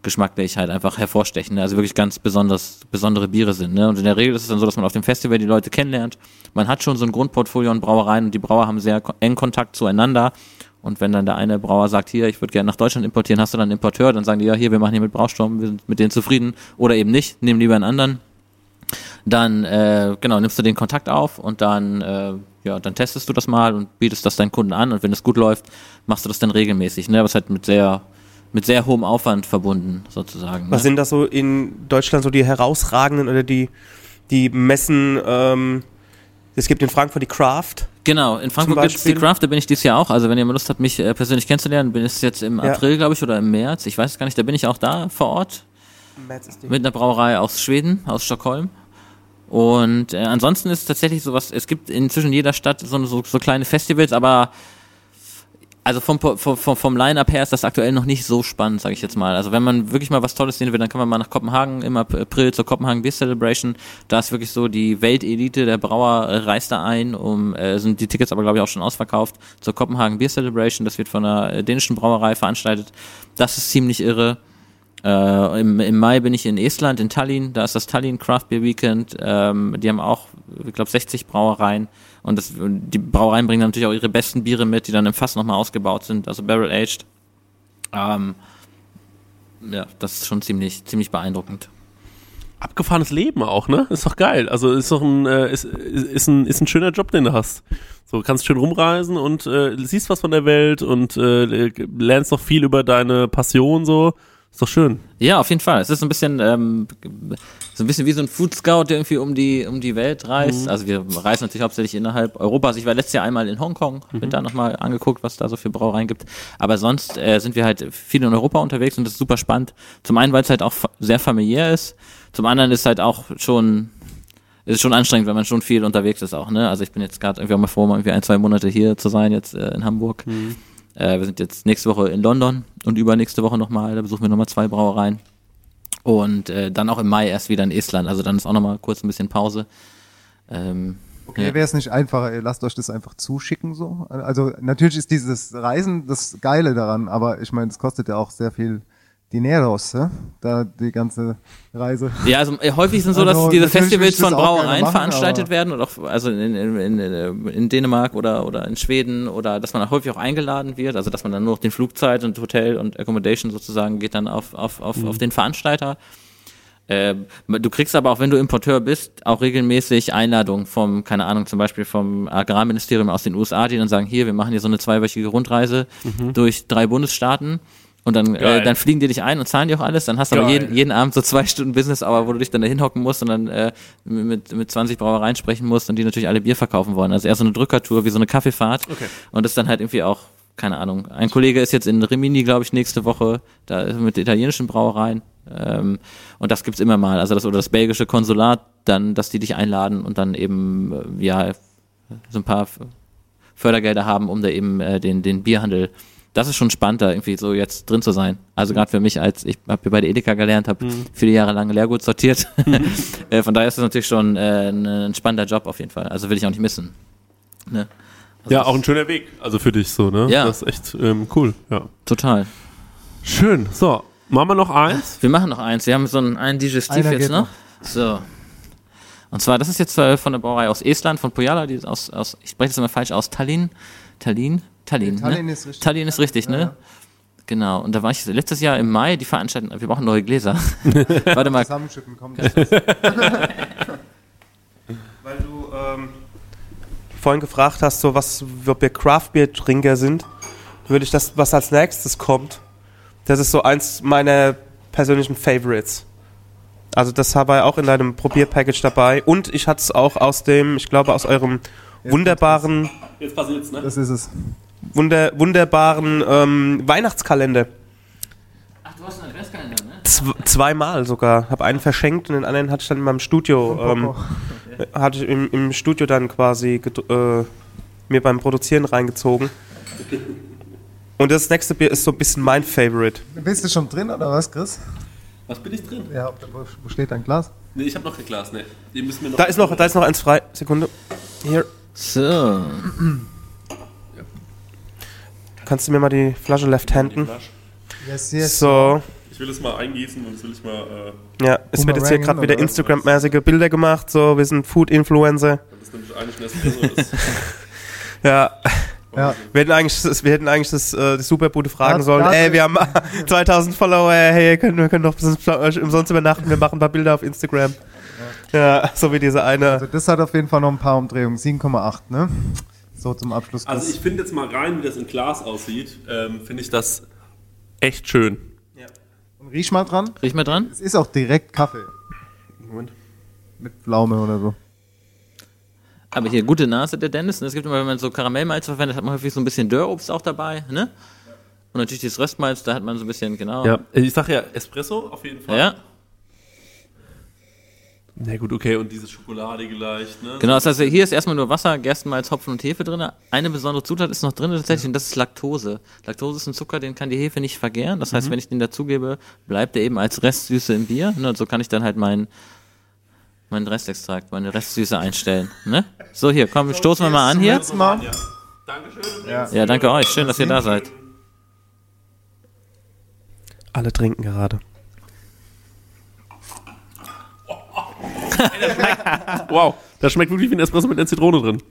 G: geschmacklich halt einfach hervorstechen. ne? Also wirklich ganz besonders, besondere Biere sind. Ne? Und in der Regel ist es dann so, dass man auf dem Festival die Leute kennenlernt. Man hat schon so ein Grundportfolio an Brauereien und die Brauer haben sehr engen Kontakt zueinander. Und wenn dann der eine Brauer sagt, hier, ich würde gerne nach Deutschland importieren, hast du dann einen Importeur, dann sagen die, ja, hier, wir machen hier mit Brausturm, wir sind mit denen zufrieden. Oder eben nicht, nehmen lieber einen anderen. Dann, äh, genau, nimmst du den Kontakt auf und dann, äh, ja, dann testest du das mal und bietest das deinen Kunden an. Und wenn es gut läuft, machst du das dann regelmäßig. Ne? Aber es halt mit sehr, mit sehr hohem Aufwand verbunden, sozusagen.
F: Was
G: ne?
F: sind das so in Deutschland so die herausragenden oder die, die Messen? Ähm, es gibt in Frankfurt die Craft.
G: Genau, in Frankfurt gibt es die? Craft, da bin ich dieses Jahr auch. Also wenn ihr mal Lust habt, mich äh, persönlich kennenzulernen, bin ich jetzt im
F: Ja.
G: April, glaube ich, oder im März. Ich weiß es gar nicht, da bin ich auch da vor Ort. Mit einer Brauerei aus Schweden, aus Stockholm. Und äh, ansonsten ist es tatsächlich sowas, es gibt inzwischen jeder Stadt so, so, so kleine Festivals, aber Also vom, vom, vom, Line-Up her ist das aktuell noch nicht so spannend, sage ich jetzt mal. Also wenn man wirklich mal was Tolles sehen will, dann kann man mal nach Kopenhagen im April zur Kopenhagen Beer Celebration. Da ist wirklich so die Weltelite der Brauer reist da ein, um äh, sind die Tickets aber glaube ich auch schon ausverkauft zur Kopenhagen Beer Celebration. Das wird von einer äh, dänischen Brauerei veranstaltet. Das ist ziemlich irre. Äh, im, Im Mai bin ich in Estland, in Tallinn. Da ist das Tallinn Craft Beer Weekend. Ähm, die haben auch, ich glaube, 60 Brauereien. Und das, die Brauereien bringen natürlich auch ihre besten Biere mit, die dann im Fass nochmal ausgebaut sind, also Barrel Aged. Ähm, ja, das ist schon ziemlich, ziemlich beeindruckend.
H: Abgefahrenes Leben auch, ne? Ist doch geil. Also ist doch ein, äh, ist, ist, ein, ist ein schöner Job, den du hast. So kannst schön rumreisen und äh, siehst was von der Welt und äh, lernst noch viel über deine Passion so. Ist doch schön.
G: Ja, auf jeden Fall. Es ist so ein bisschen, ähm, so ein bisschen wie so ein Food Scout, der irgendwie um die, um die Welt reist. Mhm. Also wir reisen natürlich hauptsächlich innerhalb Europas. Ich war letztes Jahr einmal in Hongkong, mhm. bin da nochmal angeguckt, was da so für Brauereien gibt. Aber sonst äh, sind wir halt viel in Europa unterwegs und das ist super spannend. Zum einen, weil es halt auch sehr familiär ist. Zum anderen ist halt auch schon, ist schon anstrengend, wenn man schon viel unterwegs ist auch, ne? Also ich bin jetzt gerade irgendwie auch mal froh, mal irgendwie ein, zwei Monate hier zu sein, jetzt äh, in Hamburg. Mhm. Äh, wir sind jetzt nächste Woche in London und übernächste Woche nochmal, da besuchen wir nochmal zwei Brauereien. Und äh, dann auch im Mai erst wieder in Estland. Also dann ist auch nochmal kurz ein bisschen Pause. Ähm,
E: okay, ja. wäre es nicht einfacher, ihr lasst euch das einfach zuschicken so? Also natürlich ist dieses Reisen das Geile daran, aber ich meine, es kostet ja auch sehr viel Dineros, ja? da die ganze Reise.
G: Ja, also äh, häufig sind so, dass also, diese Festivals von Brauereien machen, veranstaltet werden oder auch also in, in, in, in Dänemark oder oder in Schweden oder dass man häufig auch eingeladen wird, also dass man dann nur noch den Flugzeit und Hotel und Accommodation sozusagen geht dann auf auf auf, mhm. auf den Veranstalter. Äh, du kriegst aber auch, wenn du Importeur bist, auch regelmäßig Einladungen vom, keine Ahnung, zum Beispiel vom Agrarministerium aus den USA, die dann sagen, hier, wir machen hier so eine zweiwöchige Rundreise mhm. durch drei Bundesstaaten und dann, äh, dann fliegen die dich ein und zahlen dir auch alles. Dann hast du aber jeden, jeden Abend so zwei Stunden Business Hour, wo du dich dann da hinhocken musst und dann äh, mit, mit 20 Brauereien sprechen musst und die natürlich alle Bier verkaufen wollen. Also eher so eine Drückertour, wie so eine Kaffeefahrt. Okay. Und das ist dann halt irgendwie auch, keine Ahnung. Ein Kollege ist jetzt in Rimini, glaube ich, nächste Woche, da mit italienischen Brauereien. Ähm, und das gibt's immer mal. Also das oder das belgische Konsulat, dann, dass die dich einladen und dann eben, äh, ja, so ein paar Fördergelder haben, um da eben äh, den, den Bierhandel das ist schon spannend, da irgendwie so jetzt drin zu sein. Also gerade für mich, als ich habe bei der Edeka gelernt, habe mhm. viele Jahre lang Lehrgut sortiert. [laughs] äh, von daher ist das natürlich schon äh, ein, spannender Job auf jeden Fall. Also will ich auch nicht missen.
H: Ne? Also ja, auch ein schöner Weg, also für dich so, ne? Ja. Das ist echt ähm, cool, ja.
G: Total.
H: Schön. So, machen wir noch eins?
G: Wir machen noch eins. Wir haben so ein, ein Digestiv Einer jetzt noch. noch. So. Und zwar, das ist jetzt äh, von der Brauerei aus Estland, von Pojala, die ist aus, aus ich spreche das immer falsch aus, Tallinn. Tallinn, Tallinn. Tallinn ne? ist richtig. Tallinn ist richtig, ne? Ja. Genau. Und da war ich letztes Jahr im Mai, die veranstalten, wir brauchen neue Gläser. [laughs] Warte mal. Zusammenschütten, komm. [laughs] Weil
F: du ähm, vorhin gefragt hast, so was, ob wir Craft-Bier-Trinker sind, würde ich das, was als nächstes kommt, das ist so eins meiner persönlichen Favorites. Also das habe ich auch in deinem Probierpackage dabei. Und ich hatte es auch aus dem, ich glaube, aus eurem Jetzt wunderbaren... Jetzt passiert's, ne? Das ist es wunder, wunderbaren ähm, Weihnachtskalender. Ach, du hast einen Adventskalender, ne? Z zweimal sogar. Habe einen verschenkt und den anderen hatte ich dann in meinem Studio. Ähm, hatte ich im, im, Studio dann quasi äh, mir beim Produzieren reingezogen. Und das nächste Bier ist so ein bisschen mein Favorite.
E: Bist du schon drin oder was, Chris?
H: Was bin ich drin?
E: Ja, wo steht dein Glas?
H: Nee, ich habe noch kein Glas, ne.
F: da, ist noch, da ist noch eins frei. Sekunde. Hier.
G: So.
F: Kannst du mir mal die Flasche left-handen?
E: Yes, yes.
F: So.
H: Ich will es mal eingießen und das will ich mal.
F: Äh ja, es wird jetzt hier gerade wieder Instagram-mäßige Bilder gemacht. So, wir sind Food-Influencer. Das ist nämlich eigentlich ein Espresso. [laughs] ja. Ja. Wir hätten eigentlich, das, wir hätten eigentlich das, äh, die Superbude fragen das, sollen. Ey, wir haben [laughs] 2000 Follower. Hey, können, wir können doch umsonst übernachten. Wir machen ein paar Bilder auf Instagram. Ja, so wie diese eine.
E: Also das hat auf jeden Fall noch ein paar Umdrehungen. 7,8, ne? So zum Abschluss.
H: Also ich finde jetzt mal rein, wie das im Glas aussieht, ähm, finde ich das echt schön.
E: Ja. Und riech mal dran.
G: Riech mal dran.
E: Es ist auch direkt Kaffee. Moment. Mit Pflaume oder so.
G: Aber hier gute Nase der Dennis. Ne? Es gibt immer, wenn man so Karamellmalz verwendet, hat man häufig so ein bisschen Dörrobst auch dabei, ne? Und natürlich dieses Röstmalz, da hat man so ein bisschen, genau.
H: Ja, ich sag ja Espresso auf jeden Fall.
G: Ja.
H: Na gut, okay, und diese Schokoladige leicht, ne?
G: Genau, das heißt, hier ist erstmal nur Wasser, Gerstenmalz, Hopfen und Hefe drin. Eine besondere Zutat ist noch drin tatsächlich und das ist Laktose. Laktose ist ein Zucker, den kann die Hefe nicht vergären. Das heißt,
H: Mhm.
G: wenn ich den dazugebe, bleibt er eben als Restsüße im Bier. Ne? Und so kann ich dann halt meinen meinen Restextrakt, meine Restsüße einstellen. Ne? So, hier, komm, stoßen wir mal an hier.
E: Mal.
H: Dankeschön.
G: Ja, danke euch. Schön, dass ihr da seid.
F: Alle trinken gerade. [laughs]
H: Wow, das schmeckt wirklich wie ein Espresso mit einer Zitrone drin.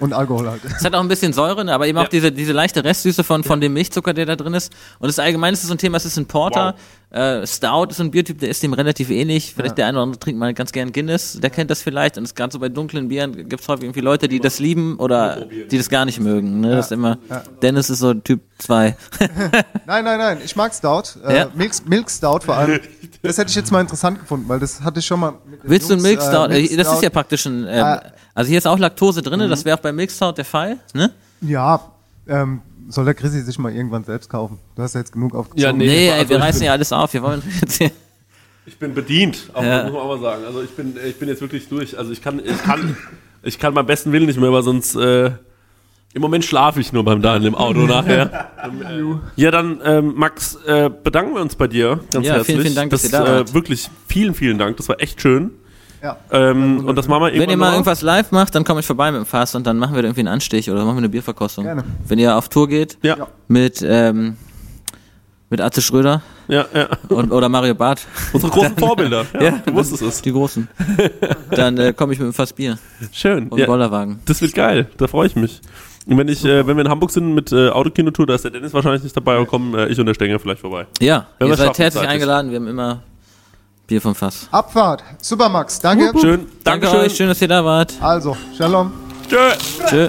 E: Und Alkohol halt.
G: Es hat auch ein bisschen Säure, aber eben auch diese, diese leichte Restsüße von, von dem Milchzucker, der da drin ist. Und das allgemein ist so ein Thema, es ist ein Porter. Äh, Stout ist ein Biertyp, der ist dem relativ ähnlich. Vielleicht der eine oder andere trinkt mal ganz gern Guinness, der kennt das vielleicht. Und das Ganze bei dunklen Bieren gibt es häufig irgendwie Leute, die das lieben oder die das gar nicht mögen. Ne? Das ist immer, Dennis ist so Typ 2. [laughs]
E: Nein, nein, nein, ich mag Stout. Äh,
G: Ja.
E: Milk, Milk Stout vor allem. Das hätte ich jetzt mal interessant gefunden, weil das hatte ich schon mal.
G: Willst du einen
E: Jungs,
G: Milk Stout?
E: Milk
G: Äh, das ist
E: Stout.
G: ja praktisch ein, ähm,
E: Ah.
G: also hier ist auch Laktose drin, das wäre auch bei Milk Stout der Fall. Ne?
E: Ja, ähm, soll der Chrissy sich mal irgendwann selbst kaufen? Du hast ja jetzt genug aufgezogen.
H: Ja, nee.
G: Nee, ey,
H: also
G: wir
H: ich
G: reißen ja alles auf. Wir wollen. [laughs]
H: Ich bin bedient, auch,
G: Ja.
H: muss man auch mal sagen. Also ich bin, ich bin jetzt wirklich durch. Also ich kann, ich kann, ich kann beim besten Willen nicht mehr, weil sonst äh, im Moment schlafe ich nur beim Daniel im Auto nachher. Äh, [laughs] ja, dann ähm, Max, äh, bedanken wir uns bei dir ganz
G: Ja, vielen,
H: herzlich.
G: vielen Dank, dass
H: das,
G: ihr da
H: äh,
G: wart.
H: Wirklich vielen, vielen Dank. Das war echt schön.
E: Ja.
H: Ähm, und das machen wir irgendwann
G: Wenn ihr mal
H: noch.
G: irgendwas live macht, dann komme ich vorbei mit dem Fass und dann machen wir da irgendwie einen Anstich oder machen wir eine Bierverkostung.
E: Gerne.
G: Wenn ihr auf Tour geht
H: Ja,
G: mit ähm, mit Atze Schröder
H: ja, ja.
G: und, oder Mario Barth,
H: Unsere großen [laughs] Vorbilder. Ja,
G: Ja,
H: du wusstest es.
G: die großen, [laughs] dann äh, komme ich mit dem Fass Bier
H: Schön.
G: und
H: Ja,
G: Bollerwagen.
H: das wird geil. Da freue ich mich. Und wenn ich, äh, wenn wir in Hamburg sind mit äh, Autokinotour, da ist der Dennis wahrscheinlich nicht dabei, aber kommen äh, ich und der Stenger vielleicht vorbei.
G: Ja,
H: Wenn
G: ihr
H: wir
G: seid herzlich
H: zeitlich.
G: eingeladen. Wir haben immer Bier vom Fass.
E: Abfahrt. Super, Max. Danke.
H: Schön.
G: Danke
H: Dankeschön.
G: euch, schön, dass ihr da wart.
E: Also, Shalom.
H: Tschö.
G: Tschö.